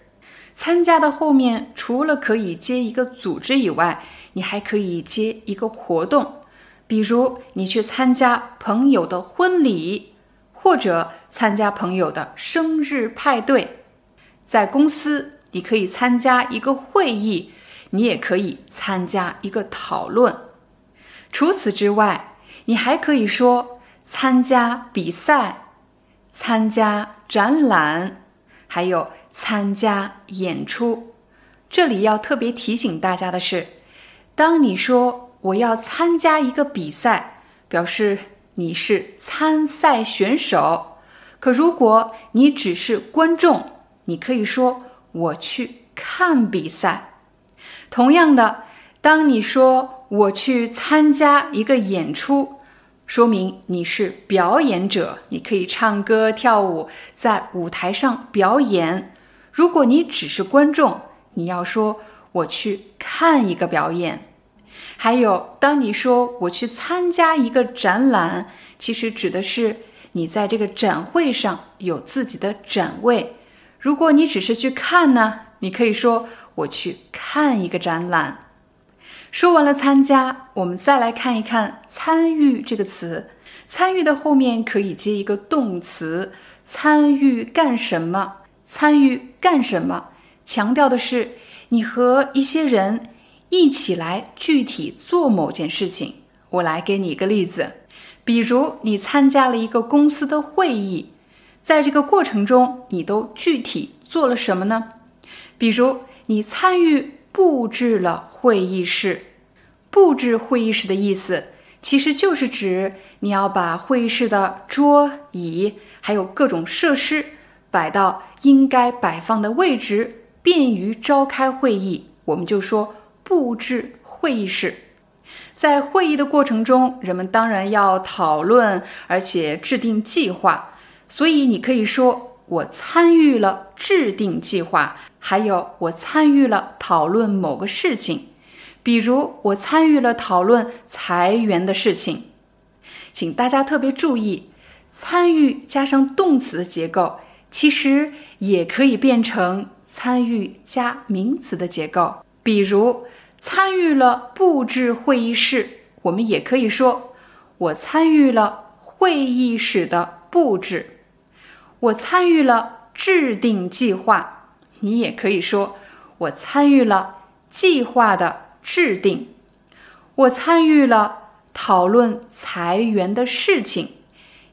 参加的后面除了可以接一个组织以外，你还可以接一个活动，比如你去参加朋友的婚礼，或者参加朋友的生日派对。在公司，你可以参加一个会议，你也可以参加一个讨论。除此之外，你还可以说参加比赛。参加展览，还有参加演出。这里要特别提醒大家的是，当你说我要参加一个比赛，表示你是参赛选手；可如果你只是观众，你可以说我去看比赛。同样的，当你说我去参加一个演出。说明你是表演者，你可以唱歌跳舞，在舞台上表演。如果你只是观众，你要说我去看一个表演。还有，当你说我去参加一个展览，其实指的是你在这个展会上有自己的展位。如果你只是去看呢，你可以说我去看一个展览。说完了参加，我们再来看一看“参与”这个词。参与的后面可以接一个动词，参与干什么？参与干什么？强调的是你和一些人一起来具体做某件事情。我来给你一个例子，比如你参加了一个公司的会议，在这个过程中，你都具体做了什么呢？比如你参与。布置了会议室。布置会议室的意思，其实就是指你要把会议室的桌椅还有各种设施摆到应该摆放的位置，便于召开会议。我们就说布置会议室。在会议的过程中，人们当然要讨论，而且制定计划。所以你可以说我参与了制定计划。还有，我参与了讨论某个事情，比如我参与了讨论裁员的事情。请大家特别注意，参与加上动词的结构，其实也可以变成参与加名词的结构。比如，参与了布置会议室，我们也可以说我参与了会议室的布置。我参与了制定计划。你也可以说，我参与了计划的制定，我参与了讨论裁员的事情。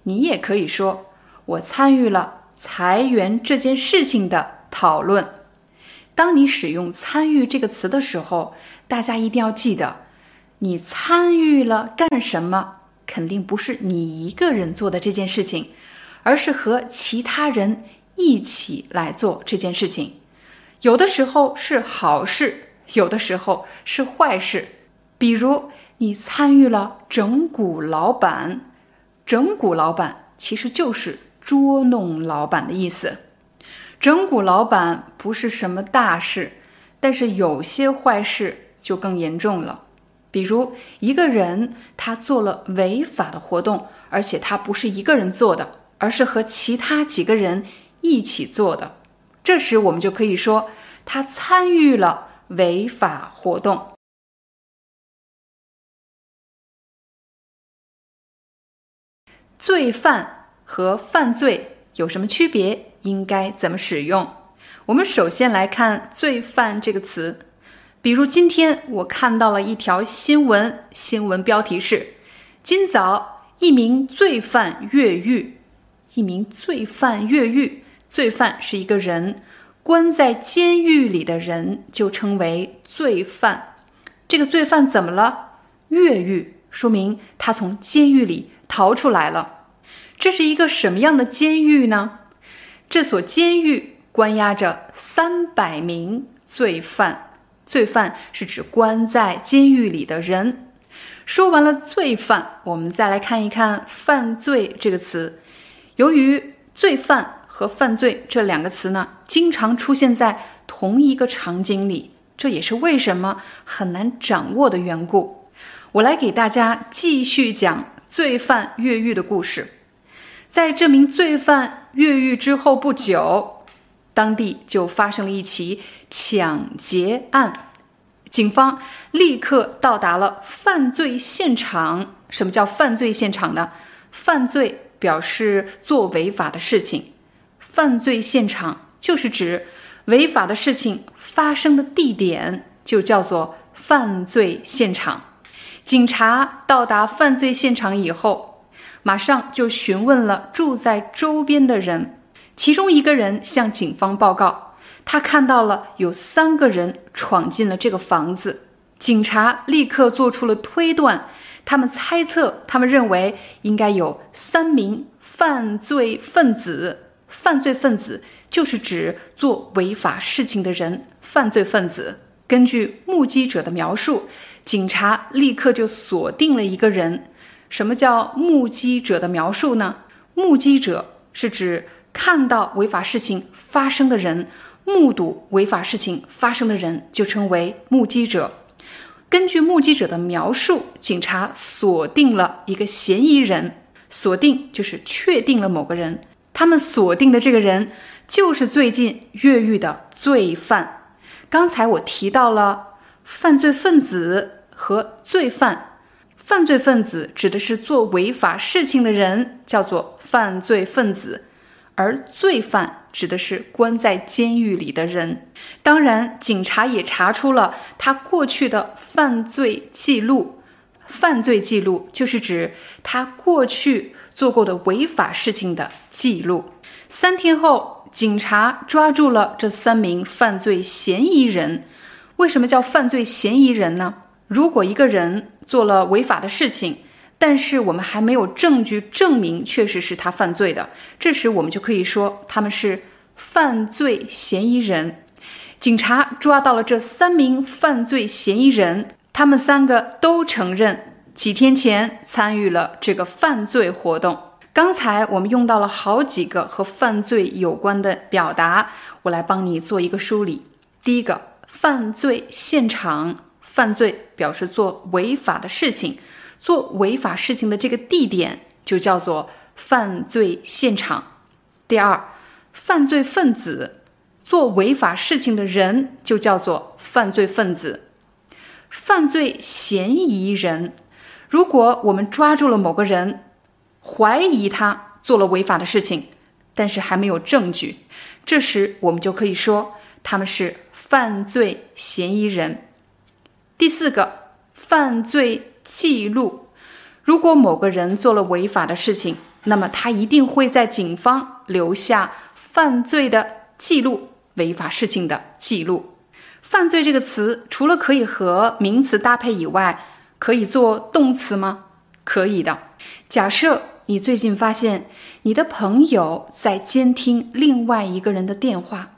你也可以说，我参与了裁员这件事情的讨论。当你使用“参与”这个词的时候，大家一定要记得，你参与了干什么？肯定不是你一个人做的这件事情，而是和其他人一起来做这件事情。有的时候是好事，有的时候是坏事。比如你参与了整蛊老板，整蛊老板其实就是捉弄老板的意思。整蛊老板不是什么大事，但是有些坏事就更严重了。比如一个人他做了违法的活动，而且他不是一个人做的，而是和其他几个人一起做的，这时我们就可以说他参与了违法活动。罪犯和犯罪有什么区别？应该怎么使用？我们首先来看“罪犯”这个词。比如今天我看到了一条新闻，新闻标题是：“今早一名罪犯越狱。”一名罪犯越狱，罪犯是一个人，关在监狱里的人就称为罪犯。这个罪犯怎么了？越狱，说明他从监狱里逃出来了。这是一个什么样的监狱呢？这所监狱关押着三百名罪犯，罪犯是指关在监狱里的人。说完了罪犯，我们再来看一看“犯罪”这个词。由于罪犯和犯罪这两个词呢，经常出现在同一个场景里，这也是为什么很难掌握的缘故。我来给大家继续讲罪犯越狱的故事。在这名罪犯越狱之后不久，当地就发生了一起抢劫案。警方立刻到达了犯罪现场。什么叫犯罪现场呢？犯罪表示做违法的事情，犯罪现场就是指违法的事情发生的地点，就叫做犯罪现场。警察到达犯罪现场以后。马上就询问了住在周边的人，其中一个人向警方报告，他看到了有三个人闯进了这个房子。警察立刻做出了推断，他们猜测，他们认为应该有三名犯罪分子。犯罪分子就是指做违法事情的人。犯罪分子根据目击者的描述，警察立刻就锁定了一个人。什么叫目击者的描述呢？目击者是指看到违法事情发生的人，目睹违法事情发生的人就称为目击者。根据目击者的描述，警察锁定了一个嫌疑人。锁定就是确定了某个人，他们锁定的这个人就是最近越狱的罪犯。刚才我提到了犯罪分子和罪犯。犯罪分子指的是做违法事情的人，叫做犯罪分子；而罪犯指的是关在监狱里的人。当然，警察也查出了他过去的犯罪记录。犯罪记录就是指他过去做过的违法事情的记录。三天后，警察抓住了这三名犯罪嫌疑人。为什么叫犯罪嫌疑人呢？如果一个人做了违法的事情，但是我们还没有证据证明确实是他犯罪的，这时我们就可以说他们是犯罪嫌疑人。警察抓到了这三名犯罪嫌疑人，他们三个都承认几天前参与了这个犯罪活动。刚才我们用到了好几个和犯罪有关的表达，我来帮你做一个梳理。第一个，犯罪现场。犯罪表示做违法的事情，做违法事情的这个地点就叫做犯罪现场。第二，犯罪分子做违法事情的人就叫做犯罪分子。犯罪嫌疑人，如果我们抓住了某个人，怀疑他做了违法的事情，但是还没有证据，这时我们就可以说他们是犯罪嫌疑人。第四个犯罪记录，如果某个人做了违法的事情，那么他一定会在警方留下犯罪的记录，违法事情的记录。犯罪这个词除了可以和名词搭配以外，可以做动词吗？可以的。假设你最近发现你的朋友在监听另外一个人的电话，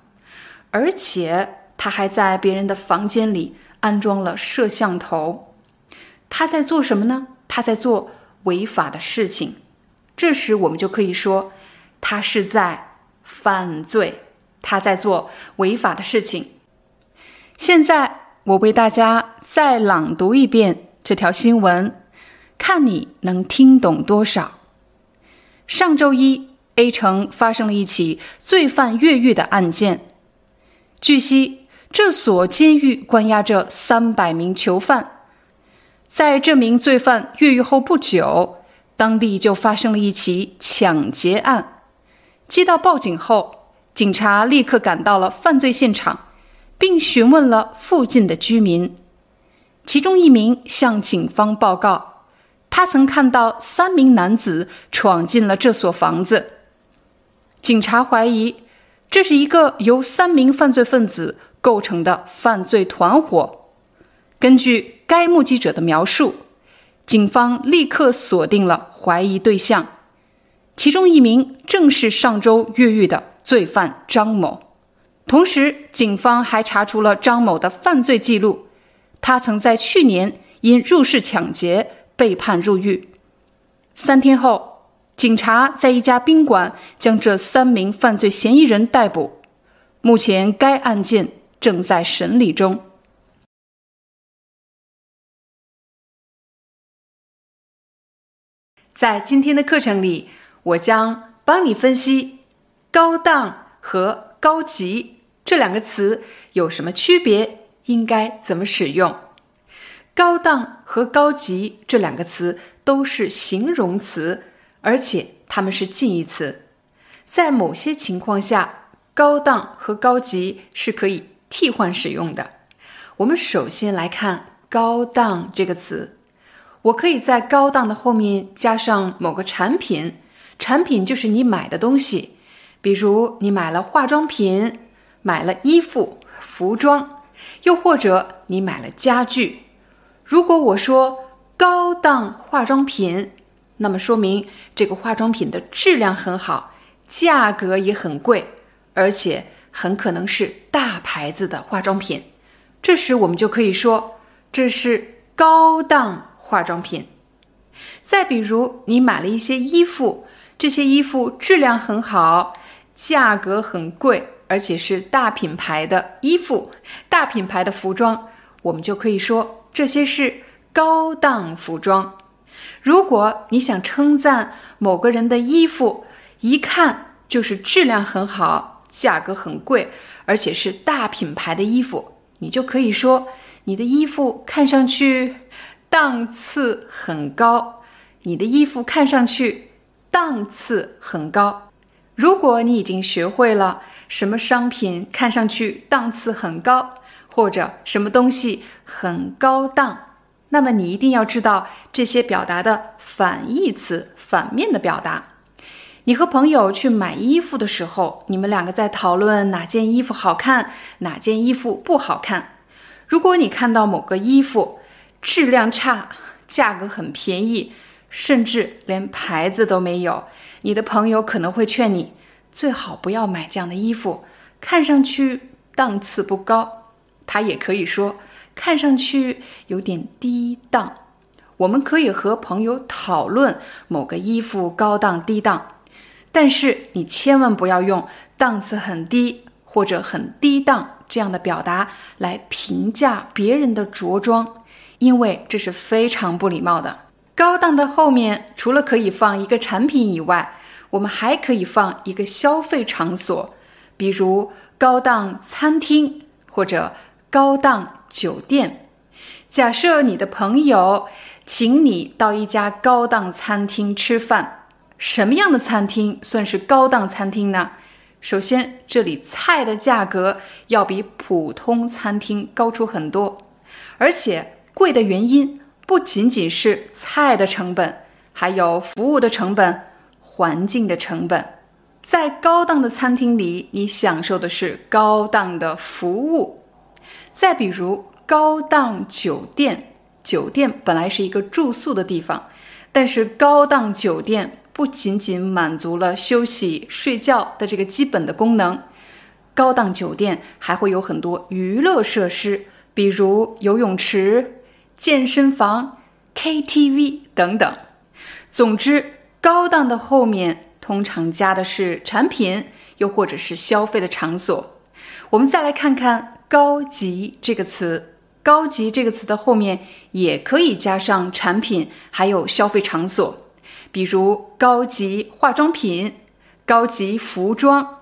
而且他还在别人的房间里。安装了摄像头，他在做什么呢？他在做违法的事情。这时我们就可以说，他是在犯罪，他在做违法的事情。现在我为大家再朗读一遍这条新闻，看你能听懂多少。上周一，A 城发生了一起罪犯越狱的案件。据悉，这所监狱关押着三百名囚犯。在这名罪犯越狱后不久，当地就发生了一起抢劫案。接到报警后，警察立刻赶到了犯罪现场，并询问了附近的居民。其中一名向警方报告，他曾看到三名男子闯进了这所房子。警察怀疑这是一个由三名犯罪分子构成的犯罪团伙。根据该目击者的描述，警方立刻锁定了怀疑对象，其中一名正是上周越狱的罪犯张某。同时，警方还查出了张某的犯罪记录。他曾在去年因入室抢劫被判入狱。三天后，警察在一家宾馆将这三名犯罪嫌疑人逮捕。目前，该案件正在审理中。在今天的课程里，我将帮你分析“高档”和“高级”这两个词有什么区别。应该怎么使用？高档和高级这两个词都是形容词，而且它们是近义词。在某些情况下，高档和高级是可以替换使用的。我们首先来看“高档”这个词，我可以在“高档”的后面加上某个产品，产品就是你买的东西，比如你买了化妆品，买了衣服、服装。又或者你买了家具，如果我说高档化妆品，那么说明这个化妆品的质量很好，价格也很贵，而且很可能是大牌子的化妆品。这时我们就可以说这是高档化妆品。再比如你买了一些衣服，这些衣服质量很好，价格很贵。而且是大品牌的衣服、大品牌的服装，我们就可以说这些是高档服装。如果你想称赞某个人的衣服，一看就是质量很好、价格很贵，而且是大品牌的衣服，你就可以说你的衣服看上去档次很高。你的衣服看上去档次很高。如果你已经学会了。什么商品看上去档次很高，或者什么东西很高档，那么你一定要知道这些表达的反义词、反面的表达。你和朋友去买衣服的时候，你们两个在讨论哪件衣服好看，哪件衣服不好看。如果你看到某个衣服质量差，价格很便宜，甚至连牌子都没有，你的朋友可能会劝你。最好不要买这样的衣服，看上去档次不高。他也可以说看上去有点低档。我们可以和朋友讨论某个衣服高档低档，但是你千万不要用档次很低或者很低档这样的表达来评价别人的着装，因为这是非常不礼貌的。高档的后面除了可以放一个产品以外，我们还可以放一个消费场所，比如高档餐厅或者高档酒店。假设你的朋友请你到一家高档餐厅吃饭，什么样的餐厅算是高档餐厅呢？首先，这里菜的价格要比普通餐厅高出很多，而且贵的原因不仅仅是菜的成本，还有服务的成本。环境的成本，在高档的餐厅里，你享受的是高档的服务。再比如高档酒店，酒店本来是一个住宿的地方，但是高档酒店不仅仅满足了休息睡觉的这个基本的功能，高档酒店还会有很多娱乐设施，比如游泳池、健身房、KTV 等等。总之。高档的后面通常加的是产品，又或者是消费的场所。我们再来看看“高级”这个词，高级这个词的后面也可以加上产品，还有消费场所，比如高级化妆品、高级服装、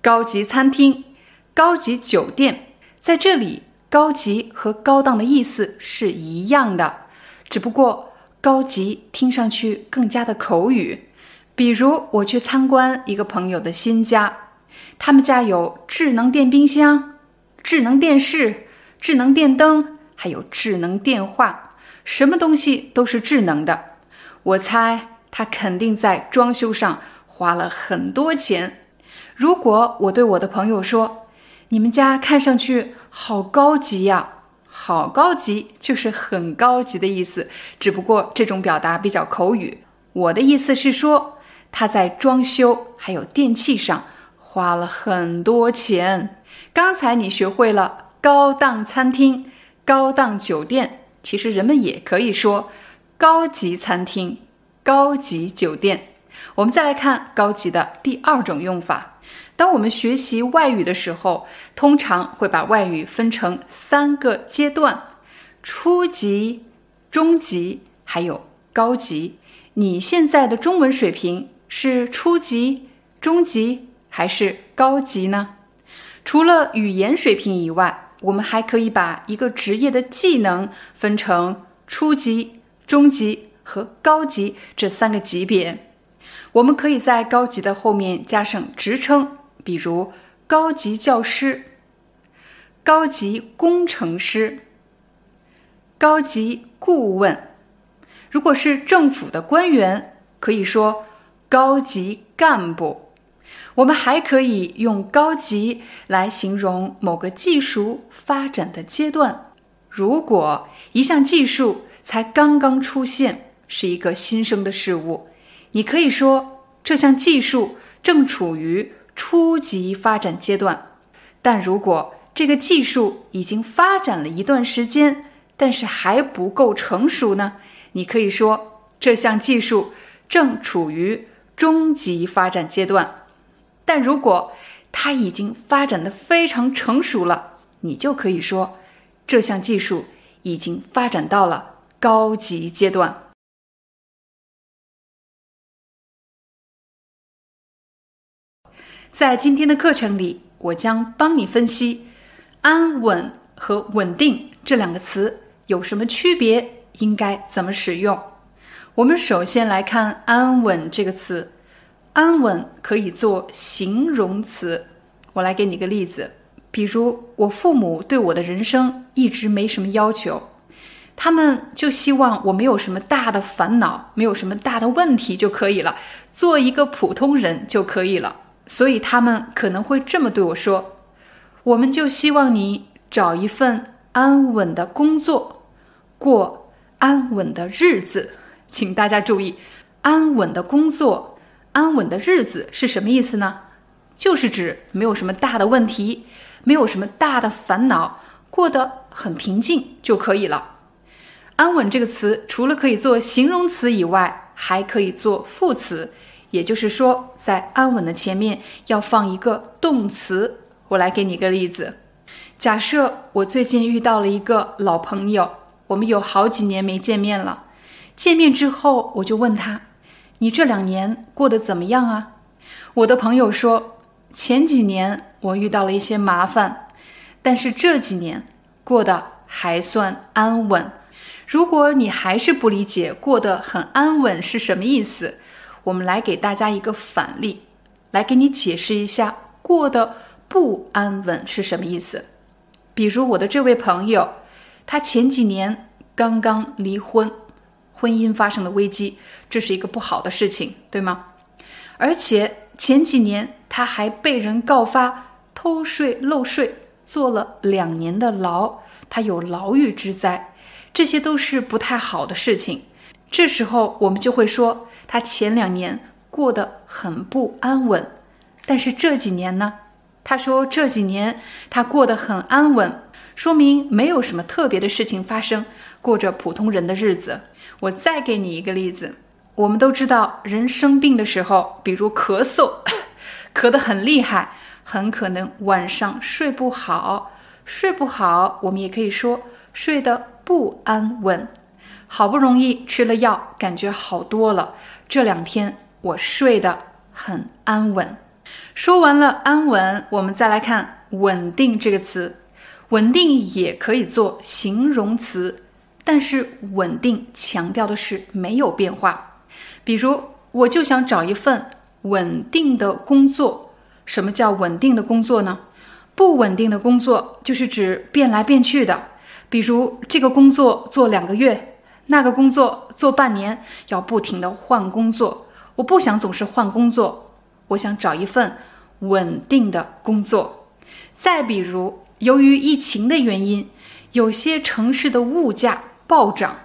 高级餐厅、高级酒店。在这里，高级和高档的意思是一样的，只不过高级听上去更加的口语。比如，我去参观一个朋友的新家，他们家有智能电冰箱、智能电视。智能电灯，还有智能电话，什么东西都是智能的。我猜他肯定在装修上花了很多钱。如果我对我的朋友说：“你们家看上去好高级呀，好高级”，就是很高级的意思。只不过这种表达比较口语。我的意思是说，他在装修还有电器上花了很多钱。刚才你学会了。高档餐厅、高档酒店，其实人们也可以说高级餐厅、高级酒店。我们再来看高级的第二种用法。当我们学习外语的时候，通常会把外语分成三个阶段：初级、中级，还有高级。你现在的中文水平是初级、中级还是高级呢？除了语言水平以外，我们还可以把一个职业的技能分成初级、中级和高级这三个级别。我们可以在高级的后面加上职称，比如高级教师、高级工程师、高级顾问。如果是政府的官员，可以说高级干部。我们还可以用“高级”来形容某个技术发展的阶段。如果一项技术才刚刚出现，是一个新生的事物，你可以说这项技术正处于初级发展阶段。但如果这个技术已经发展了一段时间，但是还不够成熟呢？你可以说这项技术正处于中级发展阶段。但如果它已经发展的非常成熟了，你就可以说这项技术已经发展到了高级阶段。在今天的课程里，我将帮你分析“安稳”和“稳定”这两个词有什么区别，应该怎么使用。我们首先来看“安稳”这个词。安稳可以做形容词，我来给你个例子，比如我父母对我的人生一直没什么要求，他们就希望我没有什么大的烦恼，没有什么大的问题就可以了，做一个普通人就可以了。所以他们可能会这么对我说：“我们就希望你找一份安稳的工作，过安稳的日子。”请大家注意，安稳的工作。安稳的日子是什么意思呢？就是指没有什么大的问题，没有什么大的烦恼，过得很平静就可以了。安稳这个词除了可以做形容词以外，还可以做副词，也就是说，在安稳的前面要放一个动词。我来给你个例子：假设我最近遇到了一个老朋友，我们有好几年没见面了，见面之后我就问他。你这两年过得怎么样啊？我的朋友说，前几年我遇到了一些麻烦，但是这几年过得还算安稳。如果你还是不理解过得很安稳是什么意思，我们来给大家一个反例，来给你解释一下过得不安稳是什么意思。比如我的这位朋友，他前几年刚刚离婚。婚姻发生了危机，这是一个不好的事情，对吗？而且前几年他还被人告发偷税漏税，坐了两年的牢，他有牢狱之灾，这些都是不太好的事情。这时候我们就会说他前两年过得很不安稳，但是这几年呢？他说这几年他过得很安稳，说明没有什么特别的事情发生，过着普通人的日子。我再给你一个例子，我们都知道，人生病的时候，比如咳嗽，咳得很厉害，很可能晚上睡不好。睡不好，我们也可以说睡得不安稳。好不容易吃了药，感觉好多了。这两天我睡得很安稳。说完了安稳，我们再来看稳定这个词。稳定也可以做形容词，但是稳定强调的是没有变化。比如，我就想找一份稳定的工作。什么叫稳定的工作呢？不稳定的工作就是指变来变去的。比如，这个工作做两个月，那个工作做半年，要不停的换工作。我不想总是换工作，我想找一份稳定的工作。再比如，由于疫情的原因，有些城市的物价暴涨，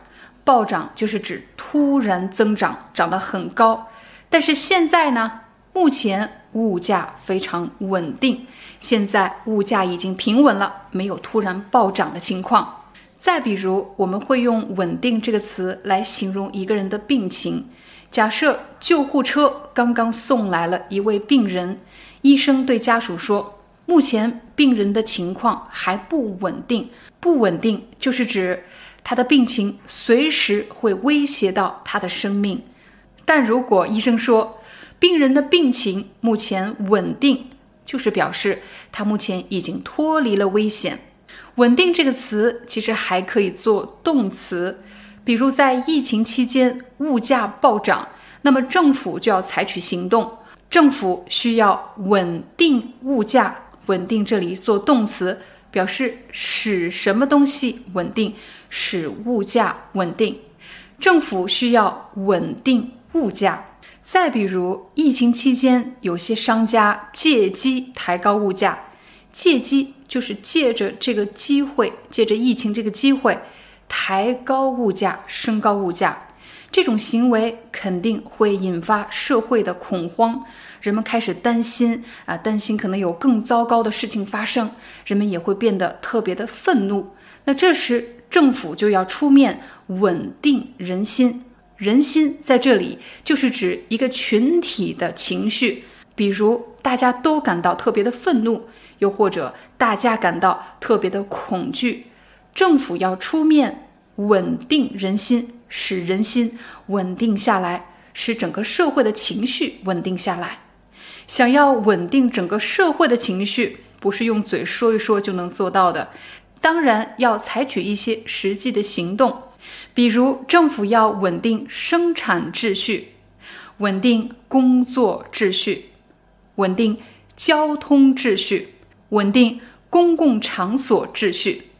暴涨就是指突然增长，涨得很高。但是现在呢，目前物价非常稳定，现在物价已经平稳了，没有突然暴涨的情况。再比如，我们会用“稳定”这个词来形容一个人的病情。假设救护车刚刚送来了一位病人，医生对家属说。目前病人的情况还不稳定，不稳定就是指他的病情随时会威胁到他的生命。但如果医生说病人的病情目前稳定，就是表示他目前已经脱离了危险。稳定这个词其实还可以做动词，比如在疫情期间物价暴涨，那么政府就要采取行动，政府需要稳定物价。稳定这里做动词，表示使什么东西稳定，使物价稳定。政府需要稳定物价。再比如，疫情期间，有些商家借机抬高物价。借机就是借着这个机会，借着疫情这个机会，抬高物价，升高物价。这种行为肯定会引发社会的恐慌，人们开始担心啊，担心可能有更糟糕的事情发生，人们也会变得特别的愤怒。那这时政府就要出面稳定人心，人心在这里就是指一个群体的情绪，比如大家都感到特别的愤怒，又或者大家感到特别的恐惧，政府要出面稳定人心。使人心稳定下来，使整个社会的情绪稳定下来。想要稳定整个社会的情绪，不是用嘴说一说就能做到的。当然要采取一些实际的行动，比如政府要稳定生产秩序，稳定工作秩序，稳定交通秩序，稳定公共场所秩序。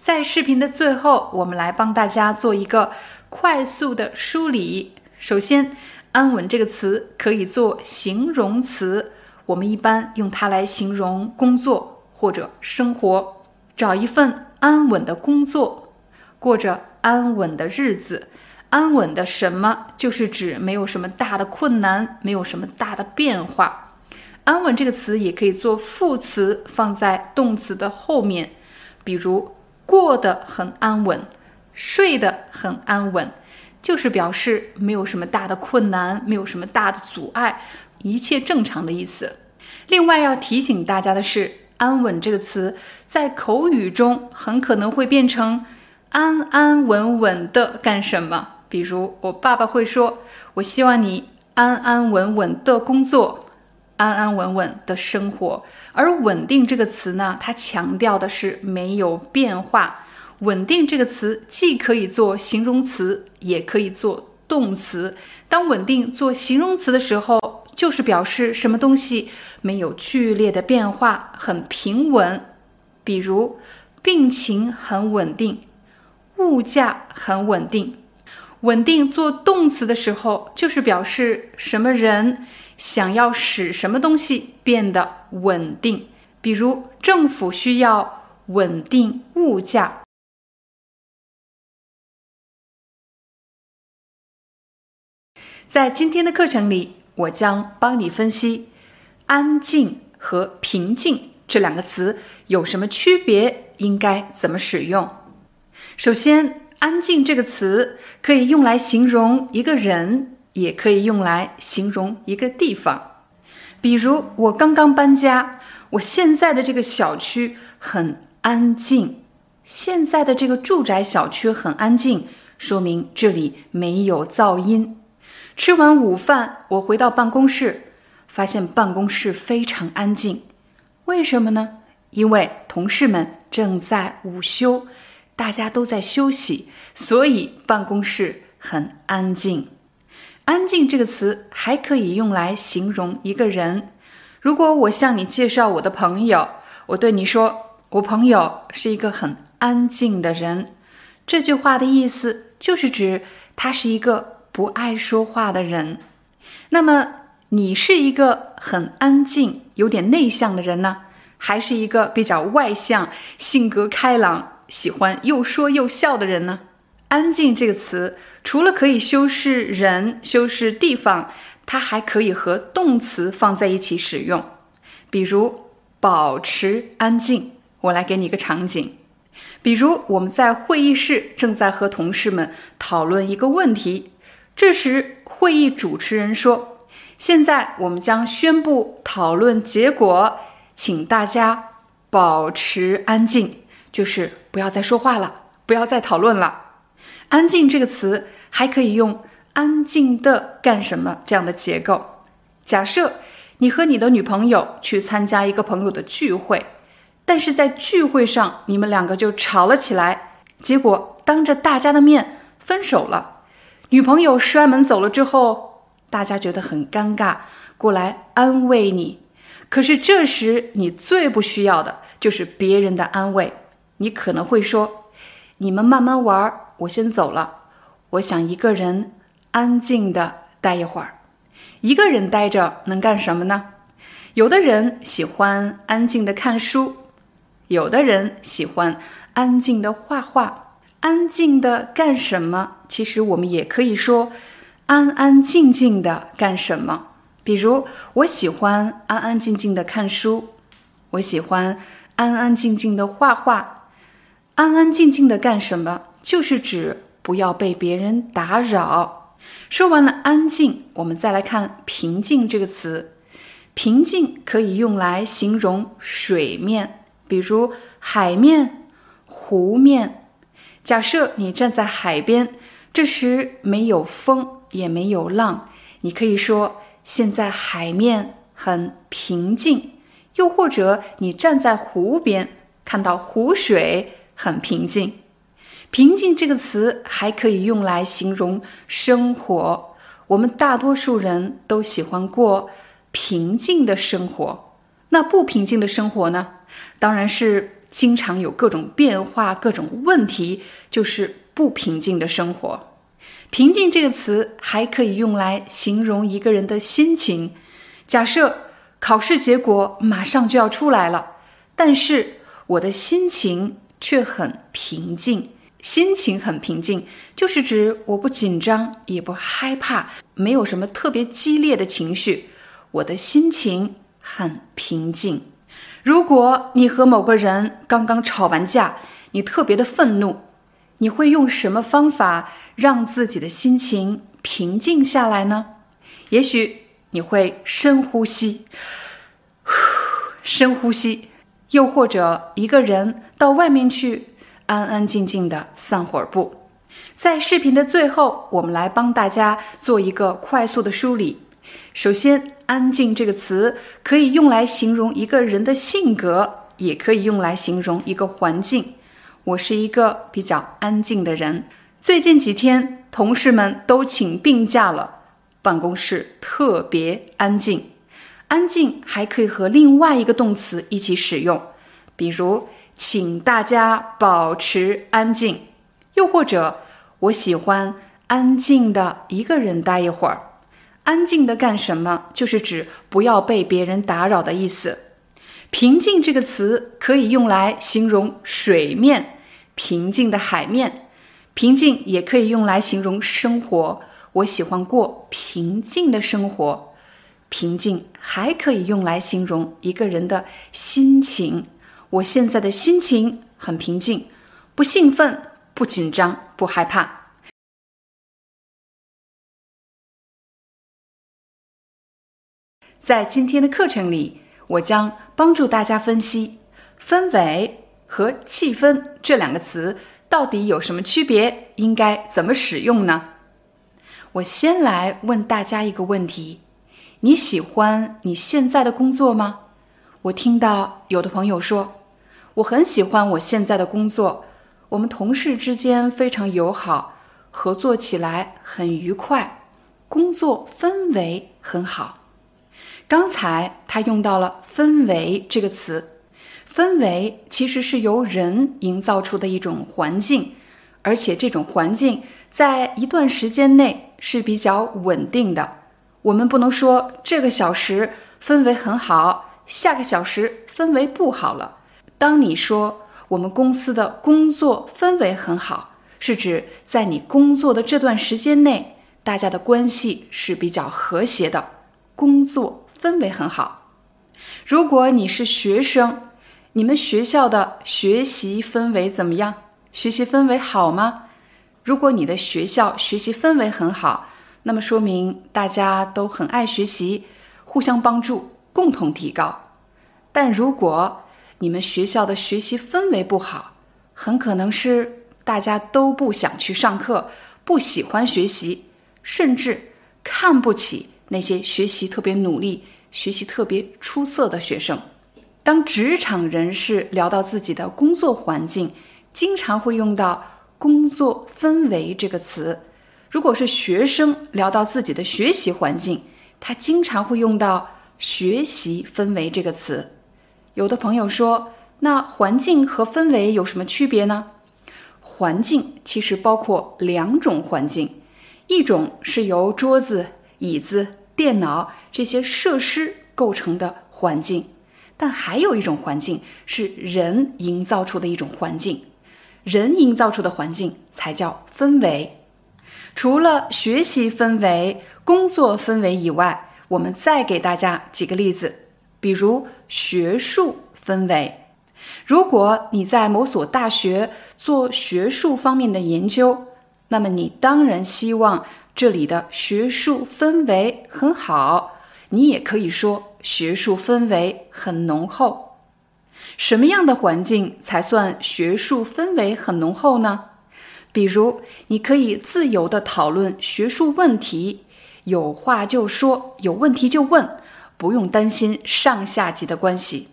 在视频的最后，我们来帮大家做一个。快速的梳理。首先，“安稳”这个词可以做形容词，我们一般用它来形容工作或者生活。找一份安稳的工作，过着安稳的日子。安稳的什么？就是指没有什么大的困难，没有什么大的变化。安稳这个词也可以做副词，放在动词的后面，比如过得很安稳。睡得很安稳，就是表示没有什么大的困难，没有什么大的阻碍，一切正常的意思。另外要提醒大家的是，“安稳”这个词在口语中很可能会变成“安安稳稳的干什么”。比如，我爸爸会说：“我希望你安安稳稳的工作，安安稳稳的生活。”而“稳定”这个词呢，它强调的是没有变化。稳定这个词既可以做形容词，也可以做动词。当稳定做形容词的时候，就是表示什么东西没有剧烈的变化，很平稳。比如，病情很稳定，物价很稳定。稳定做动词的时候，就是表示什么人想要使什么东西变得稳定。比如，政府需要稳定物价。在今天的课程里，我将帮你分析“安静”和“平静”这两个词有什么区别，应该怎么使用。首先，“安静”这个词可以用来形容一个人，也可以用来形容一个地方。比如，我刚刚搬家，我现在的这个小区很安静。现在的这个住宅小区很安静，说明这里没有噪音。吃完午饭，我回到办公室，发现办公室非常安静。为什么呢？因为同事们正在午休，大家都在休息，所以办公室很安静。安静这个词还可以用来形容一个人。如果我向你介绍我的朋友，我对你说，我朋友是一个很安静的人。这句话的意思就是指他是一个不爱说话的人。那么，你是一个很安静、有点内向的人呢，还是一个比较外向、性格开朗、喜欢又说又笑的人呢？安静这个词除了可以修饰人、修饰地方。它还可以和动词放在一起使用，比如保持安静。我来给你一个场景，比如我们在会议室正在和同事们讨论一个问题，这时会议主持人说：“现在我们将宣布讨论结果，请大家保持安静，就是不要再说话了，不要再讨论了。”安静这个词还可以用。安静的干什么？这样的结构。假设你和你的女朋友去参加一个朋友的聚会，但是在聚会上你们两个就吵了起来，结果当着大家的面分手了。女朋友摔门走了之后，大家觉得很尴尬，过来安慰你。可是这时你最不需要的就是别人的安慰，你可能会说：“你们慢慢玩，我先走了，我想一个人。”安静的待一会儿，一个人待着能干什么呢？有的人喜欢安静的看书，有的人喜欢安静的画画。安静的干什么？其实我们也可以说安安静静的干什么。比如，我喜欢安安静静的看书，我喜欢安安静静的画画。安安静静的干什么？就是指不要被别人打扰。说完了安静，我们再来看平静这个词。平静可以用来形容水面，比如海面、湖面。假设你站在海边，这时没有风，也没有浪，你可以说现在海面很平静。又或者你站在湖边，看到湖水很平静。平静这个词还可以用来形容生活。我们大多数人都喜欢过平静的生活。那不平静的生活呢？当然是经常有各种变化、各种问题，就是不平静的生活。平静这个词还可以用来形容一个人的心情。假设考试结果马上就要出来了，但是我的心情却很平静。心情很平静，就是指我不紧张也不害怕，没有什么特别激烈的情绪，我的心情很平静。如果你和某个人刚刚吵完架，你特别的愤怒，你会用什么方法让自己的心情平静下来呢？也许你会深呼吸，深呼吸，又或者一个人到外面去。安安静静的散会儿步。在视频的最后，我们来帮大家做一个快速的梳理。首先，“安静”这个词可以用来形容一个人的性格，也可以用来形容一个环境。我是一个比较安静的人。最近几天，同事们都请病假了，办公室特别安静。安静还可以和另外一个动词一起使用，比如。请大家保持安静，又或者我喜欢安静的一个人待一会儿。安静的干什么？就是指不要被别人打扰的意思。平静这个词可以用来形容水面，平静的海面。平静也可以用来形容生活。我喜欢过平静的生活。平静还可以用来形容一个人的心情。我现在的心情很平静，不兴奋，不紧张，不害怕。在今天的课程里，我将帮助大家分析氛围、和气氛这两个词到底有什么区别？应该怎么使用呢？我先来问大家一个问题：你喜欢你现在的工作吗？我听到有的朋友说，我很喜欢我现在的工作，我们同事之间非常友好，合作起来很愉快，工作氛围很好。刚才他用到了“氛围”这个词，氛围其实是由人营造出的一种环境，而且这种环境在一段时间内是比较稳定的。我们不能说这个小时氛围很好，下个小时氛围不好了。当你说我们公司的工作氛围很好，是指在你工作的这段时间内，大家的关系是比较和谐的，工作。氛围很好。如果你是学生，你们学校的学习氛围怎么样？学习氛围好吗？如果你的学校学习氛围很好，那么说明大家都很爱学习，互相帮助，共同提高。但如果你们学校的学习氛围不好，很可能是大家都不想去上课，不喜欢学习，甚至看不起。那些学习特别努力、学习特别出色的学生，当职场人士聊到自己的工作环境，经常会用到“工作氛围”这个词；如果是学生聊到自己的学习环境，他经常会用到“学习氛围”这个词。有的朋友说：“那环境和氛围有什么区别呢？”环境其实包括两种环境，一种是由桌子。椅子、电脑这些设施构成的环境，但还有一种环境是人营造出的一种环境，人营造出的环境才叫氛围。除了学习氛围、工作氛围以外，我们再给大家几个例子，比如学术氛围。如果你在某所大学做学术方面的研究，那么你当然希望。这里的学术氛围很好，你也可以说学术氛围很浓厚。什么样的环境才算学术氛围很浓厚呢？比如，你可以自由的讨论学术问题，有话就说，有问题就问，不用担心上下级的关系。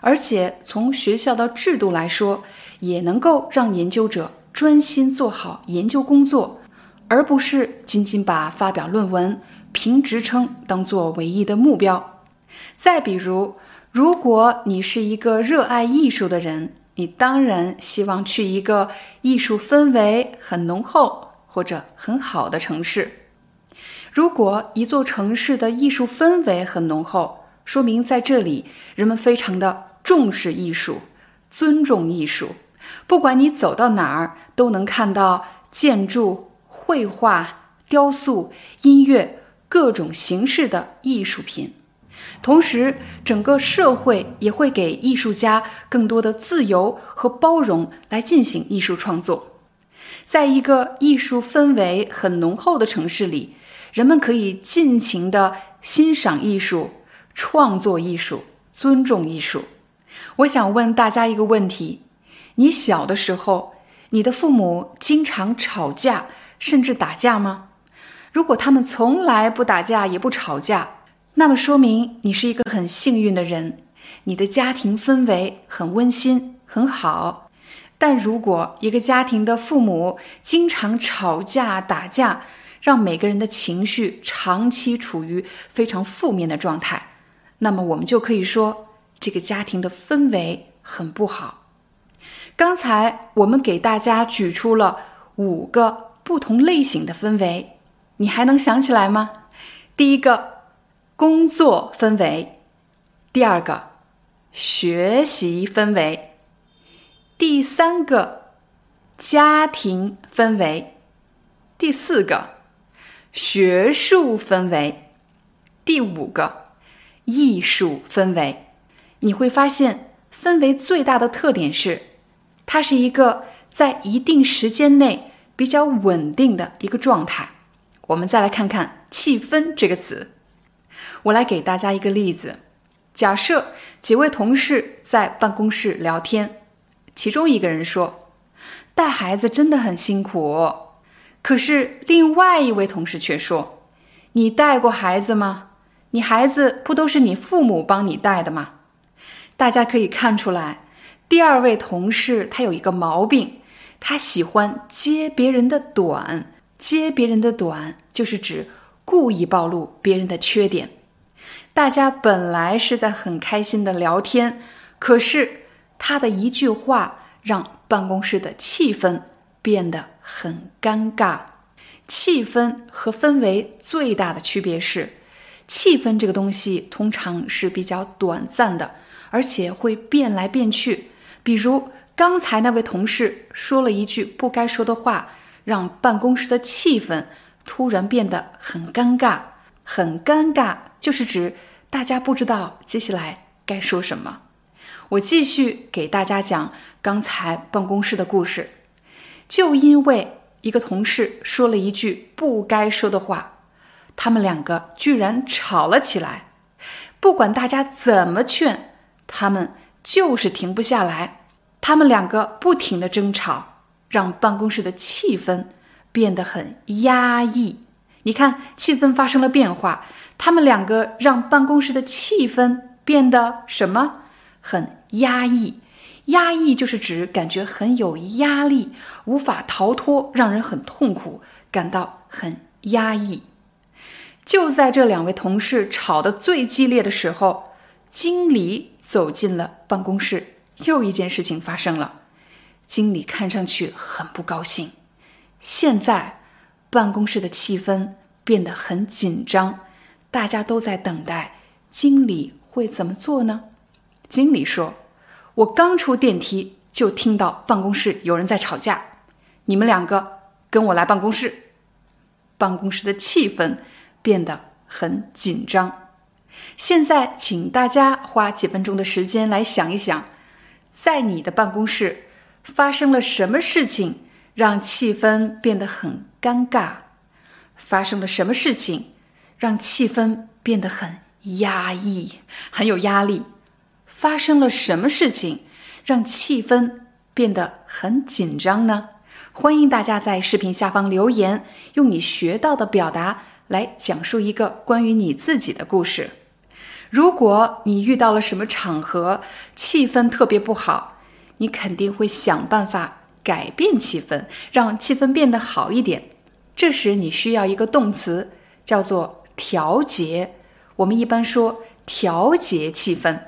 而且从学校的制度来说，也能够让研究者专心做好研究工作。而不是仅仅把发表论文、评职称当做唯一的目标。再比如，如果你是一个热爱艺术的人，你当然希望去一个艺术氛围很浓厚或者很好的城市。如果一座城市的艺术氛围很浓厚，说明在这里人们非常的重视艺术、尊重艺术。不管你走到哪儿，都能看到建筑。绘画、雕塑、音乐，各种形式的艺术品。同时，整个社会也会给艺术家更多的自由和包容来进行艺术创作。在一个艺术氛围很浓厚的城市里，人们可以尽情地欣赏艺术、创作艺术、尊重艺术。我想问大家一个问题：你小的时候，你的父母经常吵架？甚至打架吗？如果他们从来不打架也不吵架，那么说明你是一个很幸运的人，你的家庭氛围很温馨很好。但如果一个家庭的父母经常吵架打架，让每个人的情绪长期处于非常负面的状态，那么我们就可以说这个家庭的氛围很不好。刚才我们给大家举出了五个。不同类型的氛围，你还能想起来吗？第一个，工作氛围；第二个，学习氛围；第三个，家庭氛围；第四个，学术氛围；第五个，艺术氛围。你会发现，氛围最大的特点是，它是一个在一定时间内。比较稳定的一个状态。我们再来看看“气氛”这个词。我来给大家一个例子：假设几位同事在办公室聊天，其中一个人说：“带孩子真的很辛苦。”可是另外一位同事却说：“你带过孩子吗？你孩子不都是你父母帮你带的吗？”大家可以看出来，第二位同事他有一个毛病，他喜欢揭别人的短。揭别人的短，就是指故意暴露别人的缺点。大家本来是在很开心的聊天，可是他的一句话让办公室的气氛变得很尴尬。气氛和氛围最大的区别是，气氛这个东西通常是比较短暂的，而且会变来变去。比如刚才那位同事说了一句不该说的话。让办公室的气氛突然变得很尴尬，很尴尬，就是指大家不知道接下来该说什么。我继续给大家讲刚才办公室的故事。就因为一个同事说了一句不该说的话，他们两个居然吵了起来。不管大家怎么劝，他们就是停不下来。他们两个不停的争吵。让办公室的气氛变得很压抑。你看，气氛发生了变化。他们两个让办公室的气氛变得什么？很压抑。压抑就是指感觉很有压力，无法逃脱，让人很痛苦，感到很压抑。就在这两位同事吵得最激烈的时候，经理走进了办公室。又一件事情发生了。经理看上去很不高兴。现在，办公室的气氛变得很紧张，大家都在等待经理会怎么做呢？经理说：“我刚出电梯就听到办公室有人在吵架，你们两个跟我来办公室。”办公室的气氛变得很紧张。现在，请大家花几分钟的时间来想一想，在你的办公室。发生了什么事情让气氛变得很尴尬？发生了什么事情让气氛变得很压抑、很有压力？发生了什么事情让气氛变得很紧张呢？欢迎大家在视频下方留言，用你学到的表达来讲述一个关于你自己的故事。如果你遇到了什么场合，气氛特别不好。你肯定会想办法改变气氛，让气氛变得好一点。这时你需要一个动词，叫做调节。我们一般说调节气氛。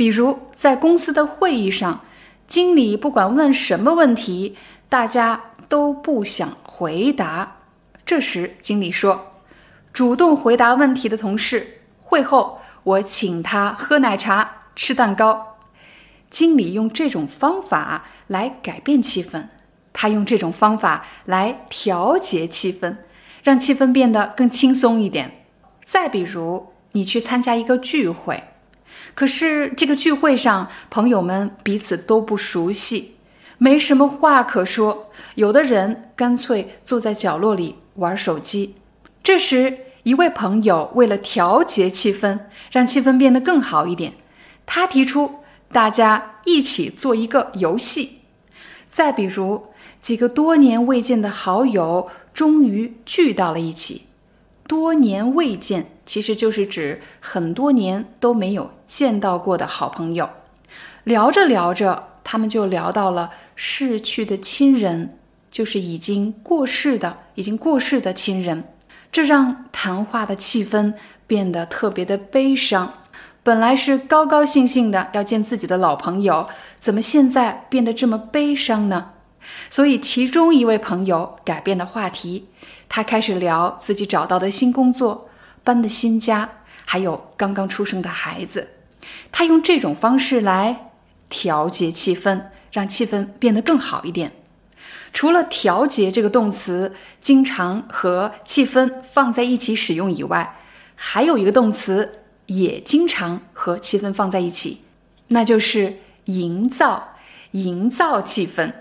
比如在公司的会议上，经理不管问什么问题，大家都不想回答。这时经理说：“主动回答问题的同事，会后我请他喝奶茶、吃蛋糕。”经理用这种方法来改变气氛，他用这种方法来调节气氛，让气氛变得更轻松一点。再比如，你去参加一个聚会，可是这个聚会上朋友们彼此都不熟悉，没什么话可说，有的人干脆坐在角落里玩手机。这时，一位朋友为了调节气氛，让气氛变得更好一点，他提出。大家一起做一个游戏，再比如几个多年未见的好友终于聚到了一起。多年未见其实就是指很多年都没有见到过的好朋友。聊着聊着，他们就聊到了逝去的亲人，就是已经过世的、已经过世的亲人，这让谈话的气氛变得特别的悲伤。本来是高高兴兴的要见自己的老朋友，怎么现在变得这么悲伤呢？所以，其中一位朋友改变了话题，他开始聊自己找到的新工作、搬的新家，还有刚刚出生的孩子。他用这种方式来调节气氛，让气氛变得更好一点。除了“调节”这个动词经常和气氛放在一起使用以外，还有一个动词。也经常和气氛放在一起，那就是营造、营造气氛。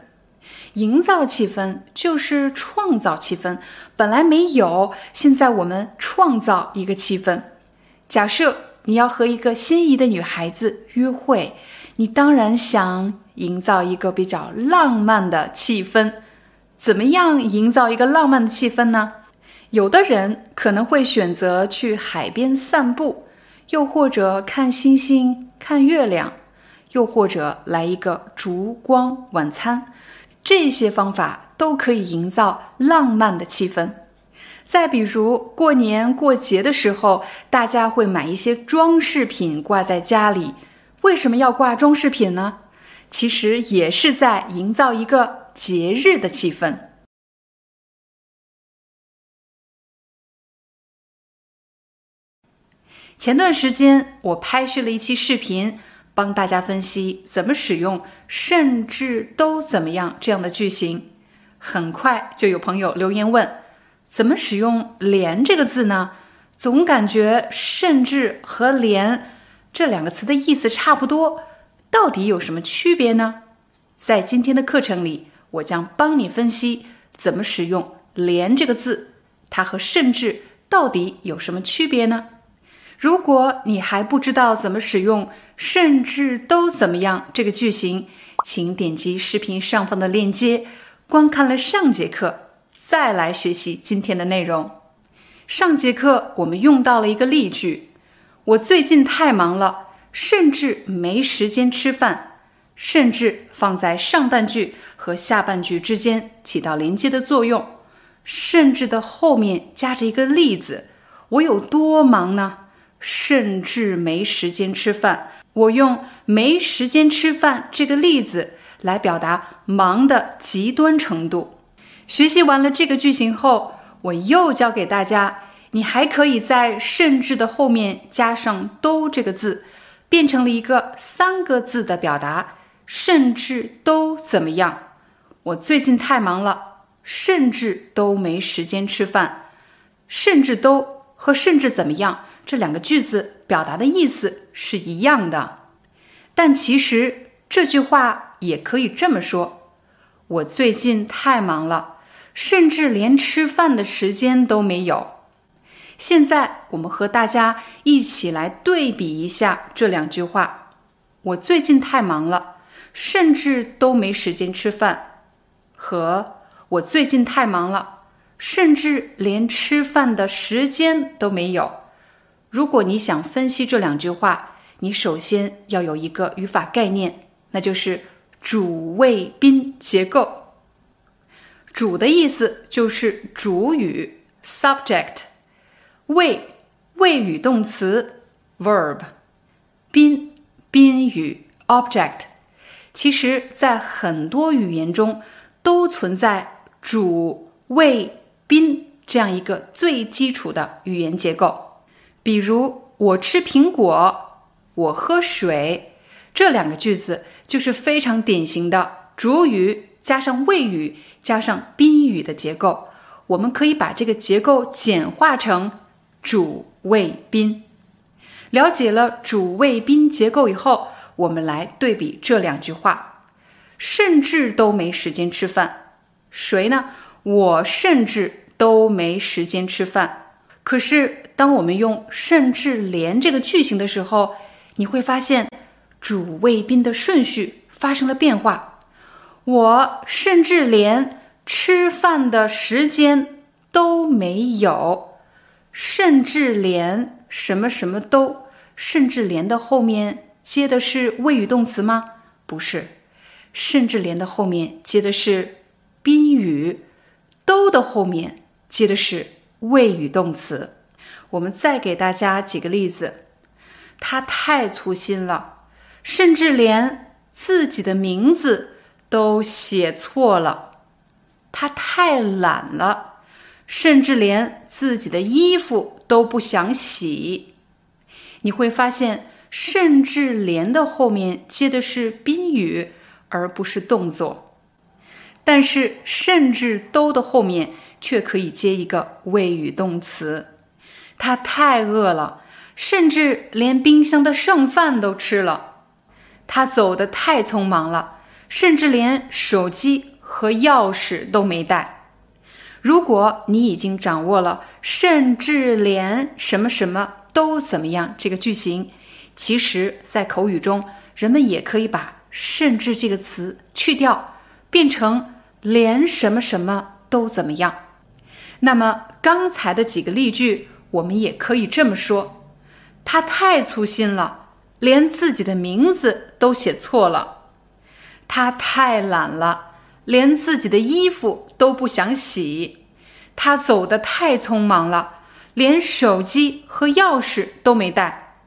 营造气氛就是创造气氛，本来没有，现在我们创造一个气氛。假设你要和一个心仪的女孩子约会，你当然想营造一个比较浪漫的气氛。怎么样营造一个浪漫的气氛呢？有的人可能会选择去海边散步，又或者看星星、看月亮，又或者来一个烛光晚餐。这些方法都可以营造浪漫的气氛。再比如过年过节的时候，大家会买一些装饰品挂在家里。为什么要挂装饰品呢？其实也是在营造一个节日的气氛。前段时间我拍摄了一期视频，帮大家分析怎么使用“甚至都怎么样”这样的句型。很快就有朋友留言问。怎么使用“连”这个字呢？总感觉“甚至”和“连”这两个词的意思差不多，到底有什么区别呢？在今天的课程里，我将帮你分析怎么使用“连”这个字，它和“甚至”到底有什么区别呢？如果你还不知道怎么使用“甚至都怎么样”这个句型，请点击视频上方的链接，观看了上节课。再来学习今天的内容。上节课我们用到了一个例句：“我最近太忙了，甚至没时间吃饭。”甚至放在上半句和下半句之间起到连接的作用。甚至的后面加着一个例子：“我有多忙呢？甚至没时间吃饭。”我用“没时间吃饭”这个例子来表达忙的极端程度。学习完了这个句型后，我又教给大家，你还可以在“甚至”的后面加上“都”这个字，变成了一个三个字的表达。甚至都怎么样？我最近太忙了，甚至都没时间吃饭。甚至都和甚至怎么样这两个句子表达的意思是一样的，但其实这句话也可以这么说：我最近太忙了。甚至连吃饭的时间都没有。现在我们和大家一起来对比一下这两句话：我最近太忙了，甚至都没时间吃饭；和我最近太忙了，甚至连吃饭的时间都没有。如果你想分析这两句话，你首先要有一个语法概念，那就是主谓宾结构。主的意思就是主语 （subject），谓谓语动词 （verb），宾宾语 （object）。其实，在很多语言中都存在主谓宾这样一个最基础的语言结构。比如，我吃苹果，我喝水，这两个句子就是非常典型的主语。加上谓语，加上宾语的结构，我们可以把这个结构简化成主谓宾。了解了主谓宾结构以后，我们来对比这两句话：甚至都没时间吃饭。谁呢？我甚至都没时间吃饭。可是，当我们用甚至连这个句型的时候，你会发现主谓宾的顺序发生了变化。我甚至连吃饭的时间都没有，甚至连什么什么都，甚至连的后面接的是谓语动词吗？不是，甚至连的后面接的是宾语，都的后面接的是谓语动词。我们再给大家几个例子，他太粗心了，甚至连自己的名字。都写错了，他太懒了，甚至连自己的衣服都不想洗。你会发现，甚至连的后面接的是宾语，而不是动作；但是甚至都的后面却可以接一个谓语动词。他太饿了，甚至连冰箱的剩饭都吃了。他走得太匆忙了。甚至连手机和钥匙都没带。如果你已经掌握了“甚至连什么什么都怎么样”这个句型，其实，在口语中，“人们也可以把“甚至”这个词去掉，变成“连什么什么都怎么样”。那么刚才的几个例句，我们也可以这么说：他太粗心了，连自己的名字都写错了；他太懒了，连自己的衣服都不想洗；他走得太匆忙了，连手机和钥匙都没带。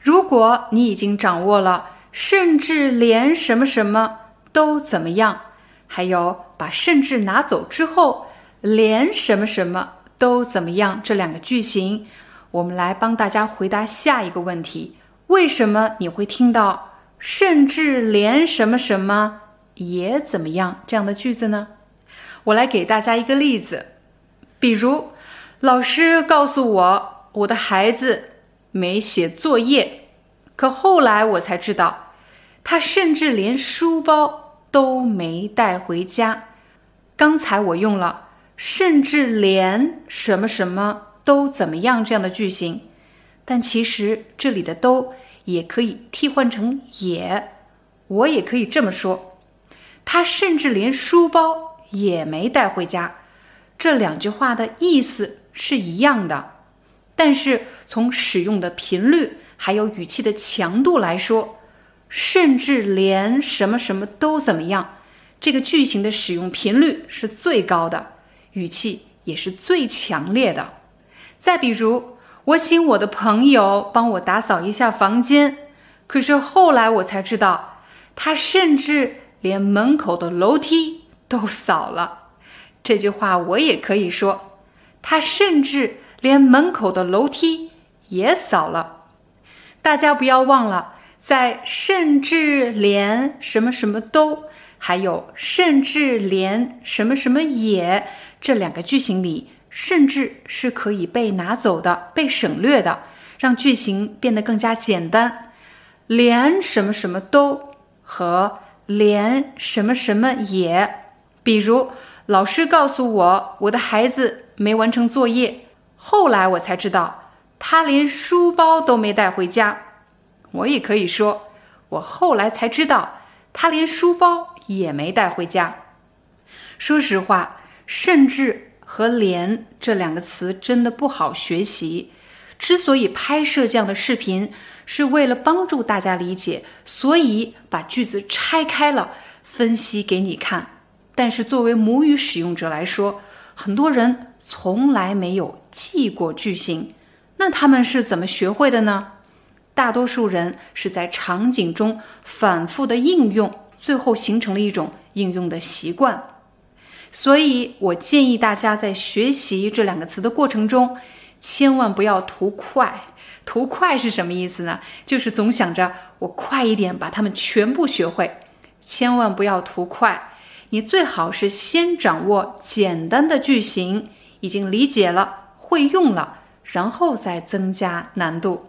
如果你已经掌握了，甚至连什么什么都怎么样，还有把“甚至”拿走之后。连什么什么都怎么样？这两个句型，我们来帮大家回答下一个问题：为什么你会听到“甚至连什么什么也怎么样”这样的句子呢？我来给大家一个例子，比如老师告诉我我的孩子没写作业，可后来我才知道，他甚至连书包都没带回家。刚才我用了。甚至连什么什么都怎么样这样的句型，但其实这里的都也可以替换成也，我也可以这么说。他甚至连书包也没带回家，这两句话的意思是一样的，但是从使用的频率还有语气的强度来说，甚至连什么什么都怎么样，这个句型的使用频率是最高的。语气也是最强烈的。再比如，我请我的朋友帮我打扫一下房间，可是后来我才知道，他甚至连门口的楼梯都扫了。这句话我也可以说，他甚至连门口的楼梯也扫了。大家不要忘了，在甚至连什么什么都，还有甚至连什么什么也。这两个句型里，甚至是可以被拿走的、被省略的，让句型变得更加简单。连什么什么都和连什么什么也，比如老师告诉我我的孩子没完成作业，后来我才知道他连书包都没带回家。我也可以说，我后来才知道他连书包也没带回家。说实话。甚至和连这两个词真的不好学习。之所以拍摄这样的视频，是为了帮助大家理解，所以把句子拆开了分析给你看。但是作为母语使用者来说，很多人从来没有记过句型，那他们是怎么学会的呢？大多数人是在场景中反复的应用，最后形成了一种应用的习惯。所以我建议大家在学习这两个词的过程中，千万不要图快。图快是什么意思呢？就是总想着我快一点把它们全部学会。千万不要图快，你最好是先掌握简单的句型，已经理解了、会用了，然后再增加难度。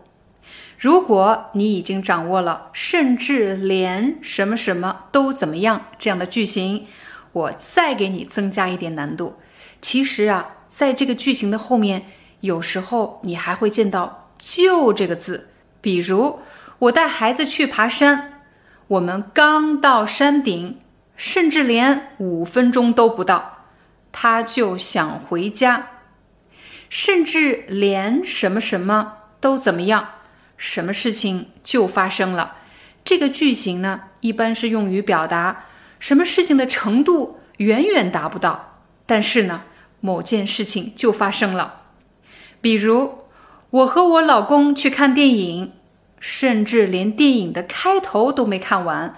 如果你已经掌握了，甚至连什么什么都怎么样这样的句型。我再给你增加一点难度。其实啊，在这个句型的后面，有时候你还会见到“就”这个字。比如，我带孩子去爬山，我们刚到山顶，甚至连五分钟都不到，他就想回家。甚至连什么什么都怎么样，什么事情就发生了。这个句型呢，一般是用于表达。什么事情的程度远远达不到，但是呢，某件事情就发生了。比如，我和我老公去看电影，甚至连电影的开头都没看完，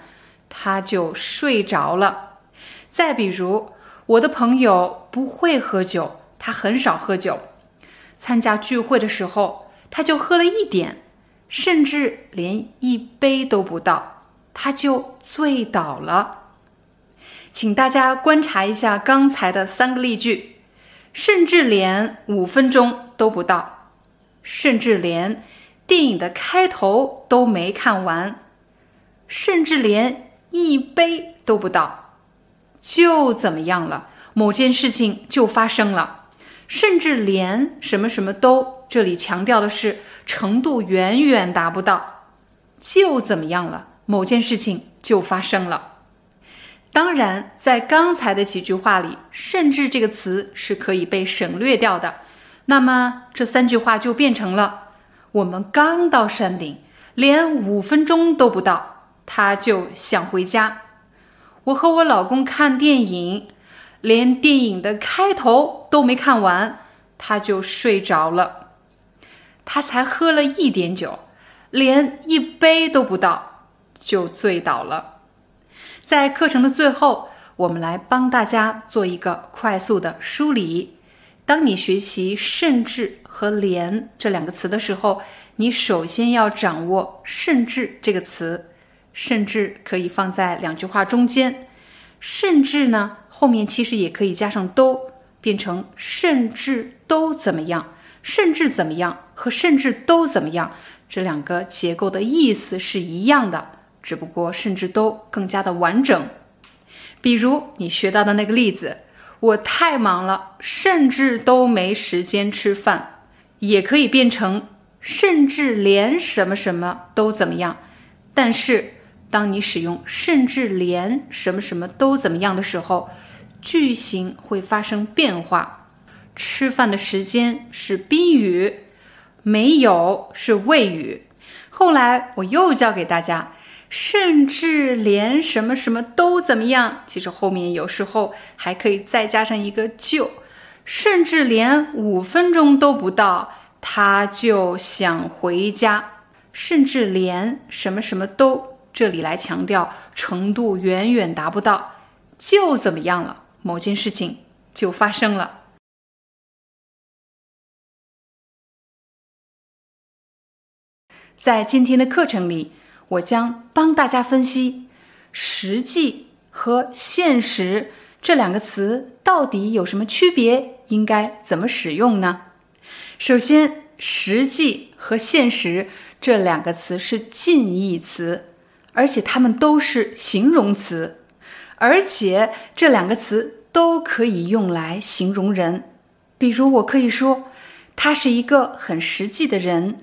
他就睡着了。再比如，我的朋友不会喝酒，他很少喝酒，参加聚会的时候他就喝了一点，甚至连一杯都不到，他就醉倒了。请大家观察一下刚才的三个例句，甚至连五分钟都不到，甚至连电影的开头都没看完，甚至连一杯都不到，就怎么样了？某件事情就发生了，甚至连什么什么都，这里强调的是程度远远达不到，就怎么样了？某件事情就发生了。当然，在刚才的几句话里，“甚至”这个词是可以被省略掉的。那么这三句话就变成了：我们刚到山顶，连五分钟都不到，他就想回家。我和我老公看电影，连电影的开头都没看完，他就睡着了。他才喝了一点酒，连一杯都不到，就醉倒了。在课程的最后，我们来帮大家做一个快速的梳理。当你学习“甚至”和“连”这两个词的时候，你首先要掌握“甚至”这个词。甚至可以放在两句话中间，甚至呢后面其实也可以加上都，变成甚至都怎么样？甚至怎么样和甚至都怎么样？这两个结构的意思是一样的。只不过甚至都更加的完整，比如你学到的那个例子，我太忙了，甚至都没时间吃饭，也可以变成甚至连什么什么都怎么样。但是当你使用甚至连什么什么都怎么样的时候，句型会发生变化。吃饭的时间是宾语，没有是谓语。后来我又教给大家。甚至连什么什么都怎么样？其实后面有时候还可以再加上一个就，甚至连五分钟都不到，他就想回家。甚至连什么什么都，这里来强调程度远远达不到，就怎么样了？某件事情就发生了。在今天的课程里。我将帮大家分析“实际”和“现实”这两个词到底有什么区别，应该怎么使用呢？首先，“实际”和“现实”这两个词是近义词，而且它们都是形容词，而且这两个词都可以用来形容人。比如，我可以说他是一个很实际的人，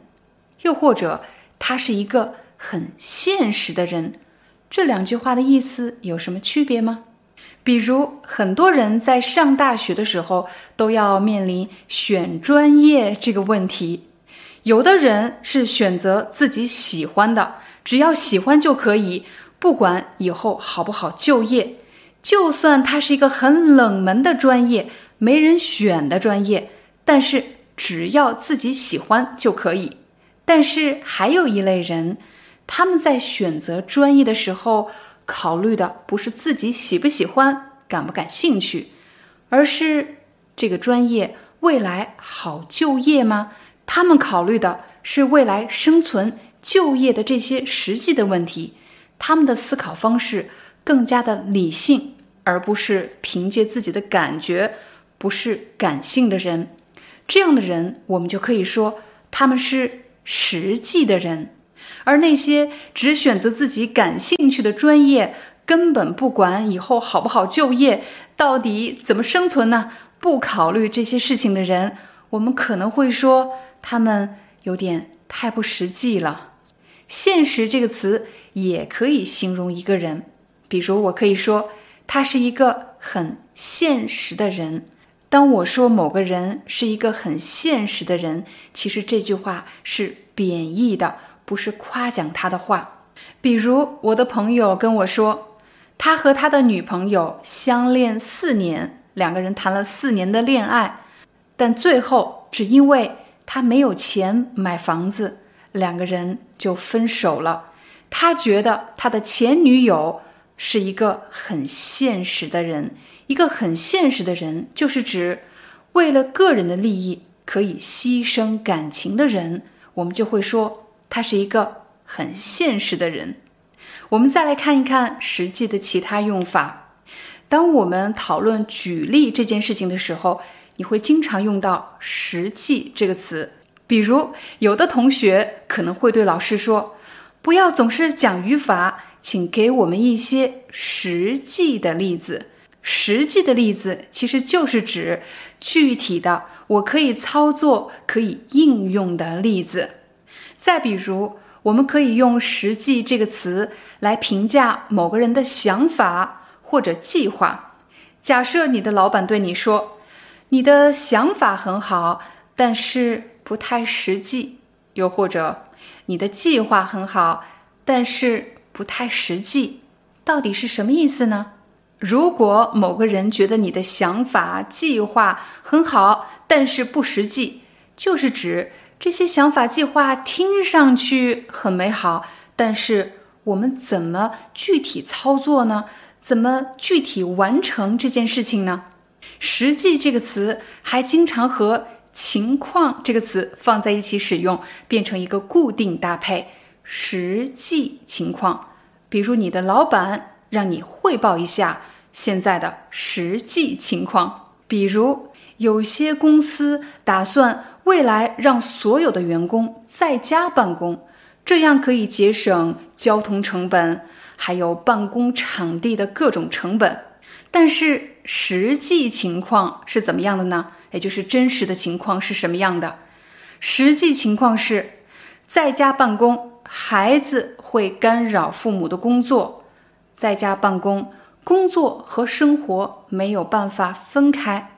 又或者他是一个。很现实的人，这两句话的意思有什么区别吗？比如，很多人在上大学的时候都要面临选专业这个问题。有的人是选择自己喜欢的，只要喜欢就可以，不管以后好不好就业。就算它是一个很冷门的专业，没人选的专业，但是只要自己喜欢就可以。但是还有一类人。他们在选择专业的时候，考虑的不是自己喜不喜欢、感不感兴趣，而是这个专业未来好就业吗？他们考虑的是未来生存、就业的这些实际的问题。他们的思考方式更加的理性，而不是凭借自己的感觉，不是感性的人。这样的人，我们就可以说他们是实际的人。而那些只选择自己感兴趣的专业，根本不管以后好不好就业，到底怎么生存呢？不考虑这些事情的人，我们可能会说他们有点太不实际了。现实这个词也可以形容一个人，比如我可以说他是一个很现实的人。当我说某个人是一个很现实的人，其实这句话是贬义的。不是夸奖他的话，比如我的朋友跟我说，他和他的女朋友相恋四年，两个人谈了四年的恋爱，但最后只因为他没有钱买房子，两个人就分手了。他觉得他的前女友是一个很现实的人，一个很现实的人，就是指为了个人的利益可以牺牲感情的人，我们就会说。他是一个很现实的人。我们再来看一看实际的其他用法。当我们讨论举例这件事情的时候，你会经常用到“实际”这个词。比如，有的同学可能会对老师说：“不要总是讲语法，请给我们一些实际的例子。”实际的例子其实就是指具体的，我可以操作、可以应用的例子。再比如，我们可以用“实际”这个词来评价某个人的想法或者计划。假设你的老板对你说：“你的想法很好，但是不太实际。”又或者，你的计划很好，但是不太实际。到底是什么意思呢？如果某个人觉得你的想法、计划很好，但是不实际，就是指这些想法、计划听上去很美好，但是我们怎么具体操作呢？怎么具体完成这件事情呢？实际这个词还经常和情况这个词放在一起使用，变成一个固定搭配。实际情况，比如你的老板让你汇报一下现在的实际情况，比如有些公司打算未来让所有的员工在家办公，这样可以节省交通成本，还有办公场地的各种成本。但是实际情况是怎么样的呢？也就是真实的情况是什么样的？实际情况是，在家办公，孩子会干扰父母的工作；在家办公，工作和生活没有办法分开，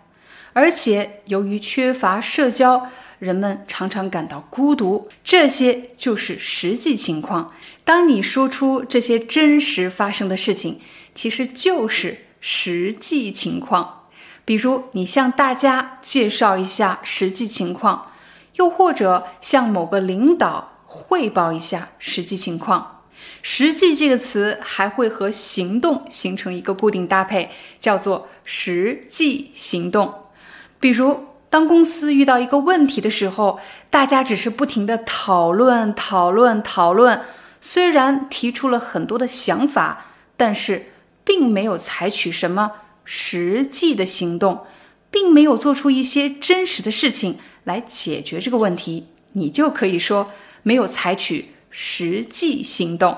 而且由于缺乏社交，人们常常感到孤独。这些就是实际情况。当你说出这些真实发生的事情，其实就是实际情况。比如，你向大家介绍一下实际情况，又或者向某个领导汇报一下实际情况。实际这个词还会和行动形成一个固定搭配，叫做实际行动。比如，当公司遇到一个问题的时候，大家只是不停的讨论、讨论、讨论，虽然提出了很多的想法，但是并没有采取什么。实际的行动，并没有做出一些真实的事情来解决这个问题，你就可以说没有采取实际行动。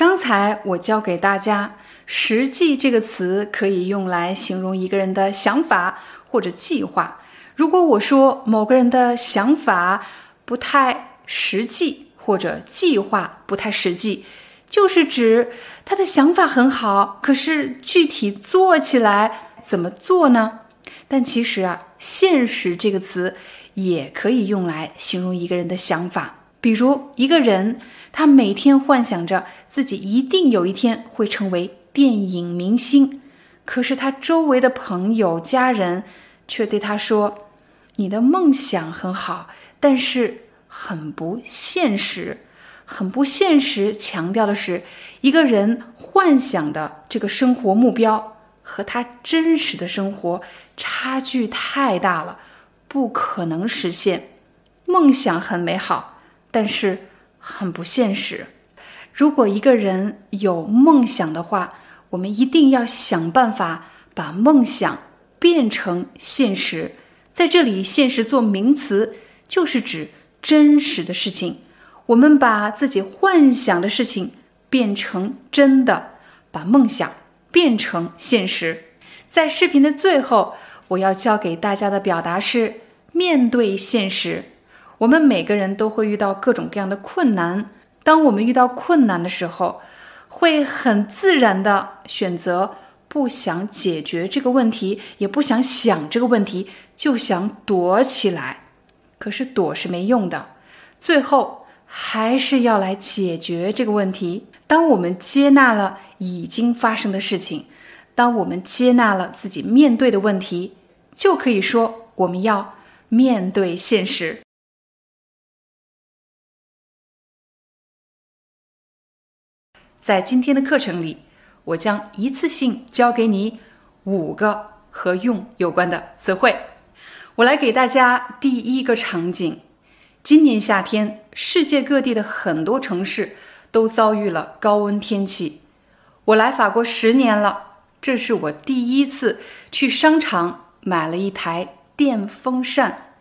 刚才我教给大家“实际”这个词可以用来形容一个人的想法或者计划。如果我说某个人的想法不太实际，或者计划不太实际，就是指他的想法很好，可是具体做起来怎么做呢？但其实啊，“现实”这个词也可以用来形容一个人的想法。比如一个人，他每天幻想着自己一定有一天会成为电影明星，可是他周围的朋友、家人却对他说：“你的梦想很好，但是很不现实。”很不现实，强调的是一个人幻想的这个生活目标和他真实的生活差距太大了，不可能实现。梦想很美好，但是很不现实。如果一个人有梦想的话，我们一定要想办法把梦想变成现实。在这里，现实做名词，就是指真实的事情。我们把自己幻想的事情变成真的，把梦想变成现实。在视频的最后，我要教给大家的表达是：面对现实。我们每个人都会遇到各种各样的困难。当我们遇到困难的时候，会很自然的选择不想解决这个问题，也不想想这个问题，就想躲起来。可是躲是没用的，最后。还是要来解决这个问题。当我们接纳了已经发生的事情，当我们接纳了自己面对的问题，就可以说我们要面对现实。在今天的课程里，我将一次性教给你五个和用有关的词汇。我来给大家第一个场景。今年夏天，世界各地的很多城市都遭遇了高温天气。我来法国十年了，这是我第一次去商场买了一台电风扇。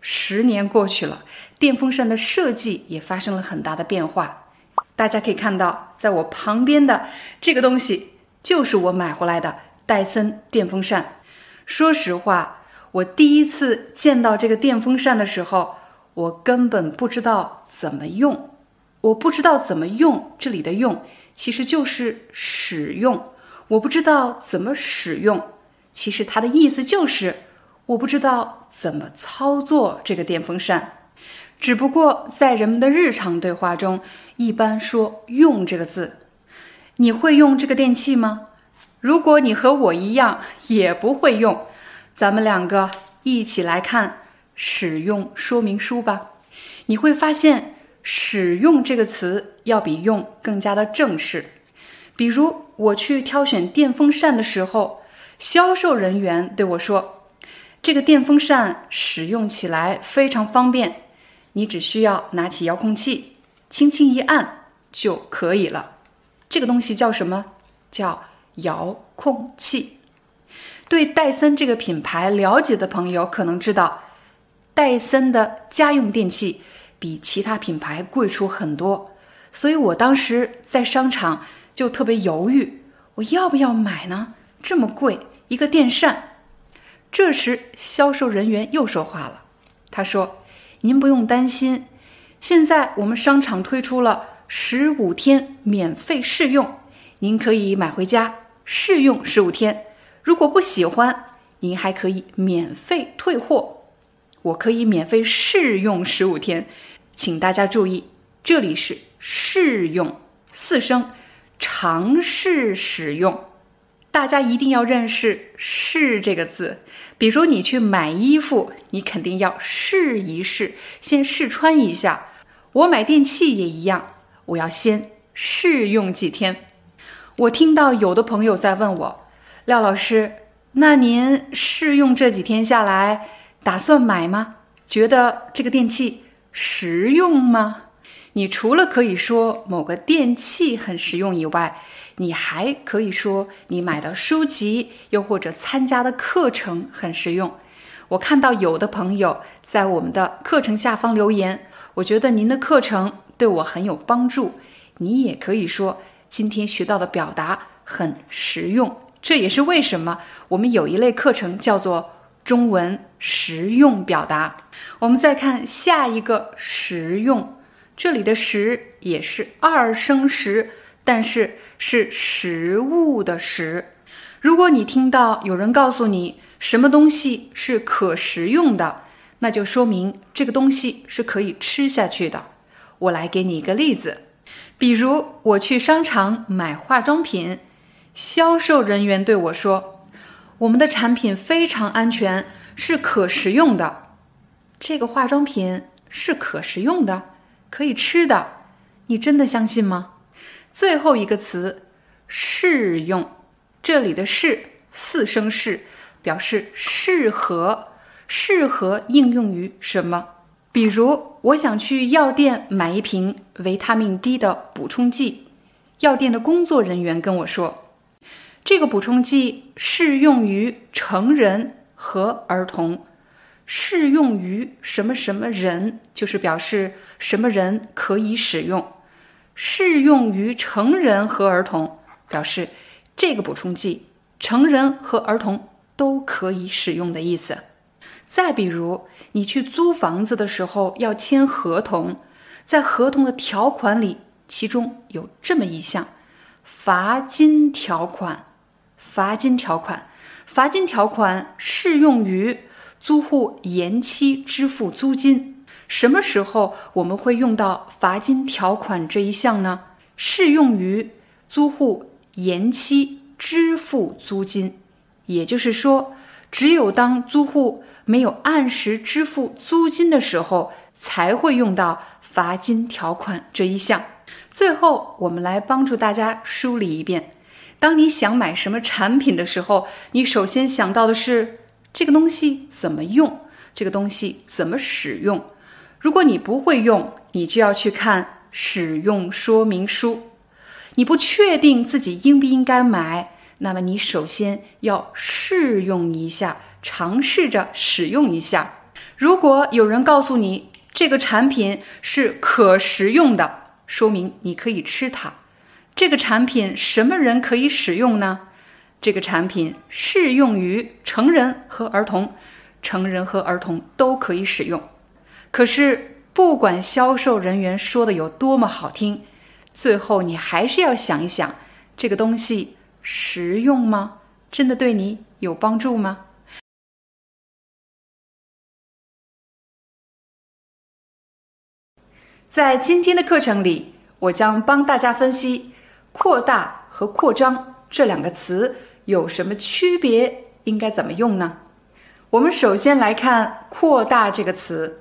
十年过去了，电风扇的设计也发生了很大的变化。大家可以看到，在我旁边的这个东西就是我买回来的戴森电风扇。说实话，我第一次见到这个电风扇的时候，我根本不知道怎么用，我不知道怎么用，这里的用其实就是使用。我不知道怎么使用，其实它的意思就是我不知道怎么操作这个电风扇。只不过在人们的日常对话中，一般说“用”这个字。你会用这个电器吗？如果你和我一样也不会用，咱们两个一起来看使用说明书吧。你会发现“使用”这个词要比“用”更加的正式。比如我去挑选电风扇的时候，销售人员对我说：“这个电风扇使用起来非常方便，你只需要拿起遥控器，轻轻一按就可以了。”这个东西叫什么？叫遥控器。对戴森这个品牌了解的朋友可能知道，戴森的家用电器比其他品牌贵出很多，所以我当时在商场。就特别犹豫，我要不要买呢？这么贵一个电扇。这时销售人员又说话了，他说：“您不用担心，现在我们商场推出了十五天免费试用，您可以买回家试用十五天。如果不喜欢，您还可以免费退货。我可以免费试用十五天，请大家注意，这里是试用四声。”尝试使用，大家一定要认识“试”这个字。比如你去买衣服，你肯定要试一试，先试穿一下。我买电器也一样，我要先试用几天。我听到有的朋友在问我，廖老师，那您试用这几天下来，打算买吗？觉得这个电器实用吗？你除了可以说某个电器很实用以外，你还可以说你买的书籍又或者参加的课程很实用。我看到有的朋友在我们的课程下方留言，我觉得您的课程对我很有帮助。你也可以说今天学到的表达很实用。这也是为什么我们有一类课程叫做中文实用表达。我们再看下一个实用。这里的“实”也是二声实，但是是食物的“食”。如果你听到有人告诉你什么东西是可食用的，那就说明这个东西是可以吃下去的。我来给你一个例子，比如我去商场买化妆品，销售人员对我说：“我们的产品非常安全，是可食用的。”这个化妆品是可食用的。可以吃的，你真的相信吗？最后一个词“适用”，这里的“适”四声“适”，表示适合，适合应用于什么？比如，我想去药店买一瓶维他命 D 的补充剂，药店的工作人员跟我说，这个补充剂适用于成人和儿童。适用于什么什么人，就是表示什么人可以使用。适用于成人和儿童，表示这个补充剂成人和儿童都可以使用的意思。再比如，你去租房子的时候要签合同，在合同的条款里，其中有这么一项罚金条款。罚金条款，罚金条款适用于。租户延期支付租金，什么时候我们会用到罚金条款这一项呢？适用于租户延期支付租金，也就是说，只有当租户没有按时支付租金的时候，才会用到罚金条款这一项。最后，我们来帮助大家梳理一遍：当你想买什么产品的时候，你首先想到的是。这个东西怎么用？这个东西怎么使用？如果你不会用，你就要去看使用说明书。你不确定自己应不应该买，那么你首先要试用一下，尝试着使用一下。如果有人告诉你这个产品是可食用的，说明你可以吃它。这个产品什么人可以使用呢？这个产品适用于成人和儿童，成人和儿童都可以使用。可是不管销售人员说的有多么好听，最后你还是要想一想，这个东西实用吗？真的对你有帮助吗？在今天的课程里，我将帮大家分析“扩大”和“扩张”这两个词有什么区别，应该怎么用呢？我们首先来看“扩大”这个词。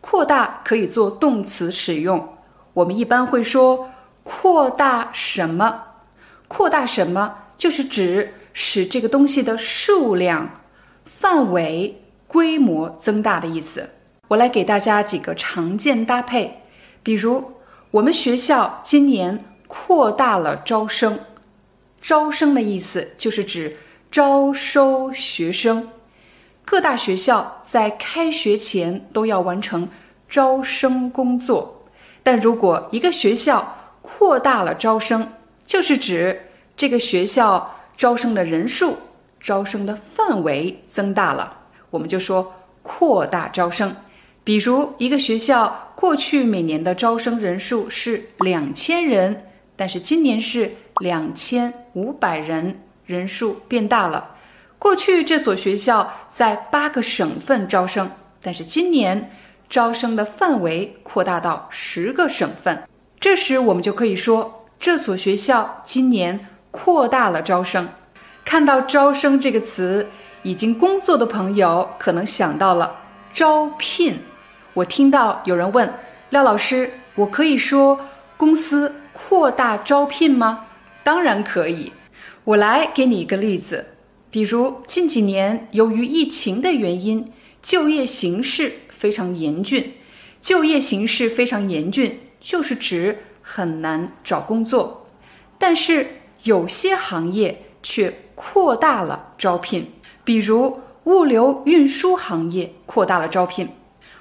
扩大可以做动词使用，我们一般会说扩大什么？扩大什么就是指使这个东西的数量、范围、规模增大的意思。我来给大家几个常见搭配，比如我们学校今年扩大了招生，招生的意思就是指招收学生。各大学校在开学前都要完成招生工作，但如果一个学校扩大了招生，就是指这个学校招生的人数、招生的范围增大了，我们就说扩大招生。比如一个学校过去每年的招生人数是两千人，但是今年是两千五百人，人数变大了。过去这所学校在八个省份招生，但是今年招生的范围扩大到十个省份。这时我们就可以说，这所学校今年扩大了招生。看到“招生”这个词，已经工作的朋友可能想到了招聘。我听到有人问廖老师：“我可以说公司扩大招聘吗？”当然可以。我来给你一个例子。比如近几年由于疫情的原因，就业形势非常严峻。就业形势非常严峻，就是指很难找工作。但是有些行业却扩大了招聘，比如物流运输行业扩大了招聘。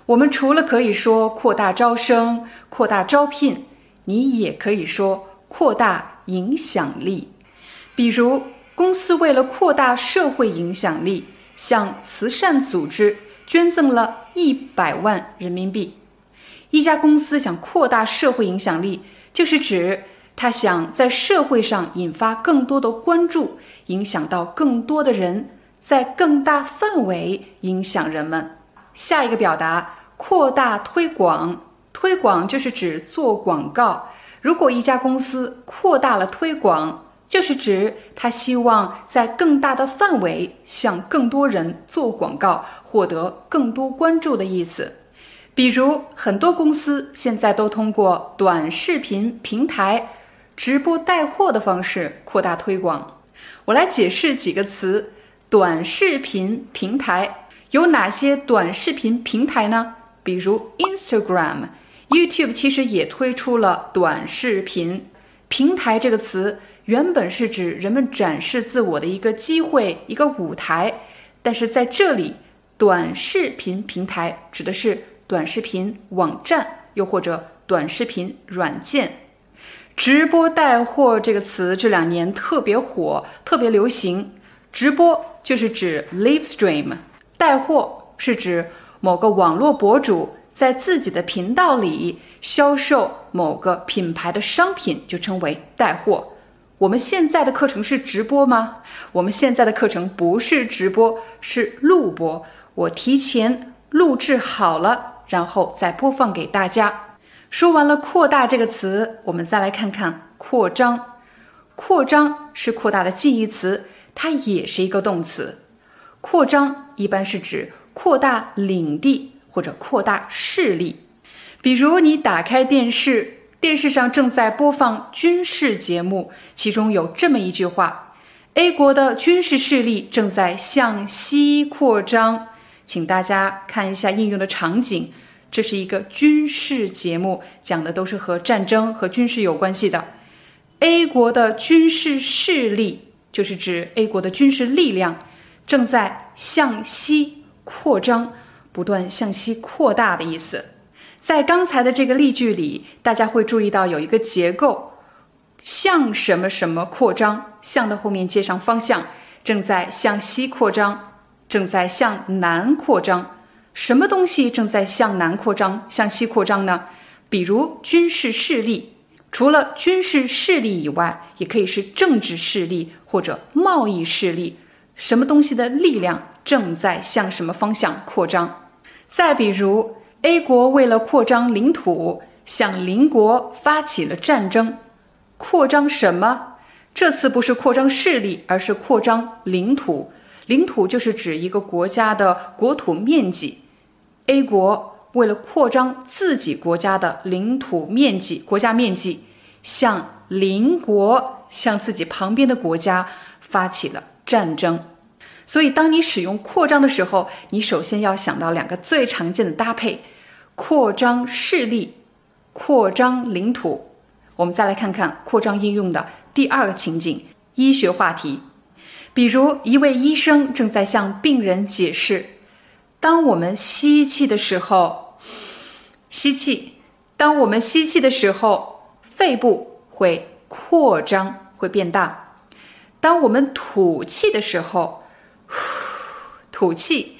我们除了可以说扩大招生、扩大招聘，你也可以说扩大影响力，比如。公司为了扩大社会影响力，向慈善组织捐赠了一百万人民币。一家公司想扩大社会影响力，就是指他想在社会上引发更多的关注，影响到更多的人，在更大范围影响人们。下一个表达，扩大推广。推广就是指做广告。如果一家公司扩大了推广，就是指他希望在更大的范围向更多人做广告，获得更多关注的意思。比如，很多公司现在都通过短视频平台、直播带货的方式扩大推广。我来解释几个词：短视频平台有哪些短视频平台呢？比如 Instagram、YouTube，其实也推出了短视频平台这个词。原本是指人们展示自我的一个机会、一个舞台，但是在这里，短视频平台指的是短视频网站，又或者短视频软件。直播带货这个词这两年特别火，特别流行。直播就是指 live stream，带货是指某个网络博主在自己的频道里销售某个品牌的商品，就称为带货。我们现在的课程是直播吗？我们现在的课程不是直播，是录播。我提前录制好了，然后再播放给大家。说完了“扩大”这个词，我们再来看看“扩张”。扩张是扩大的近义词，它也是一个动词。扩张一般是指扩大领地或者扩大势力。比如你打开电视。电视上正在播放军事节目，其中有这么一句话：“A 国的军事势力正在向西扩张。”请大家看一下应用的场景，这是一个军事节目，讲的都是和战争和军事有关系的。A 国的军事势力就是指 A 国的军事力量正在向西扩张，不断向西扩大的意思。在刚才的这个例句里，大家会注意到有一个结构，向什么什么扩张，向的后面接上方向，正在向西扩张，正在向南扩张。什么东西正在向南扩张、向西扩张呢？比如军事势力。除了军事势力以外，也可以是政治势力或者贸易势力。什么东西的力量正在向什么方向扩张？再比如，A 国为了扩张领土，向邻国发起了战争。扩张什么？这次不是扩张势力，而是扩张领土。领土就是指一个国家的国土面积。A 国为了扩张自己国家的领土面积、国家面积，向邻国、向自己旁边的国家发起了战争。所以，当你使用扩张的时候，你首先要想到两个最常见的搭配：扩张势力、扩张领土。我们再来看看扩张应用的第二个情景——医学话题。比如，一位医生正在向病人解释：当我们吸气的时候，吸气；当我们吸气的时候，肺部会扩张，会变大；当我们吐气的时候，吐气；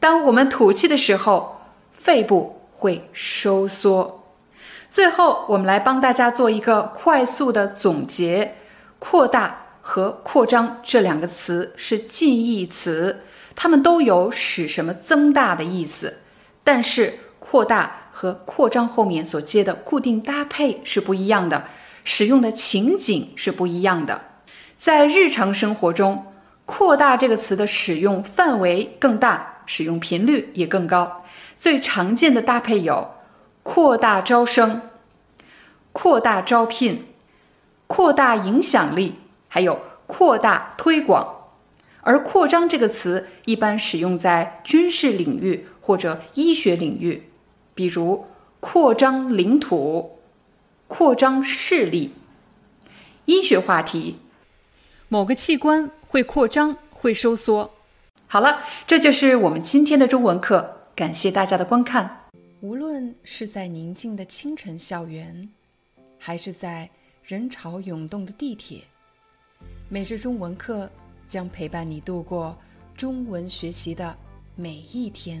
当我们吐气的时候，肺部会收缩。最后，我们来帮大家做一个快速的总结：扩大和扩张这两个词是近义词，它们都有使什么增大的意思，但是扩大和扩张后面所接的固定搭配是不一样的，使用的情景是不一样的。在日常生活中，扩大这个词的使用范围更大，使用频率也更高。最常见的搭配有。扩大招生、扩大招聘、扩大影响力，还有扩大推广。而“扩张”这个词一般使用在军事领域或者医学领域，比如扩张领土、扩张势力。医学话题，某个器官会扩张、会收缩。好了，这就是我们今天的中文课，感谢大家的观看。无论是在宁静的清晨校园，还是在人潮涌动的地铁，每日中文课将陪伴你度过中文学习的每一天。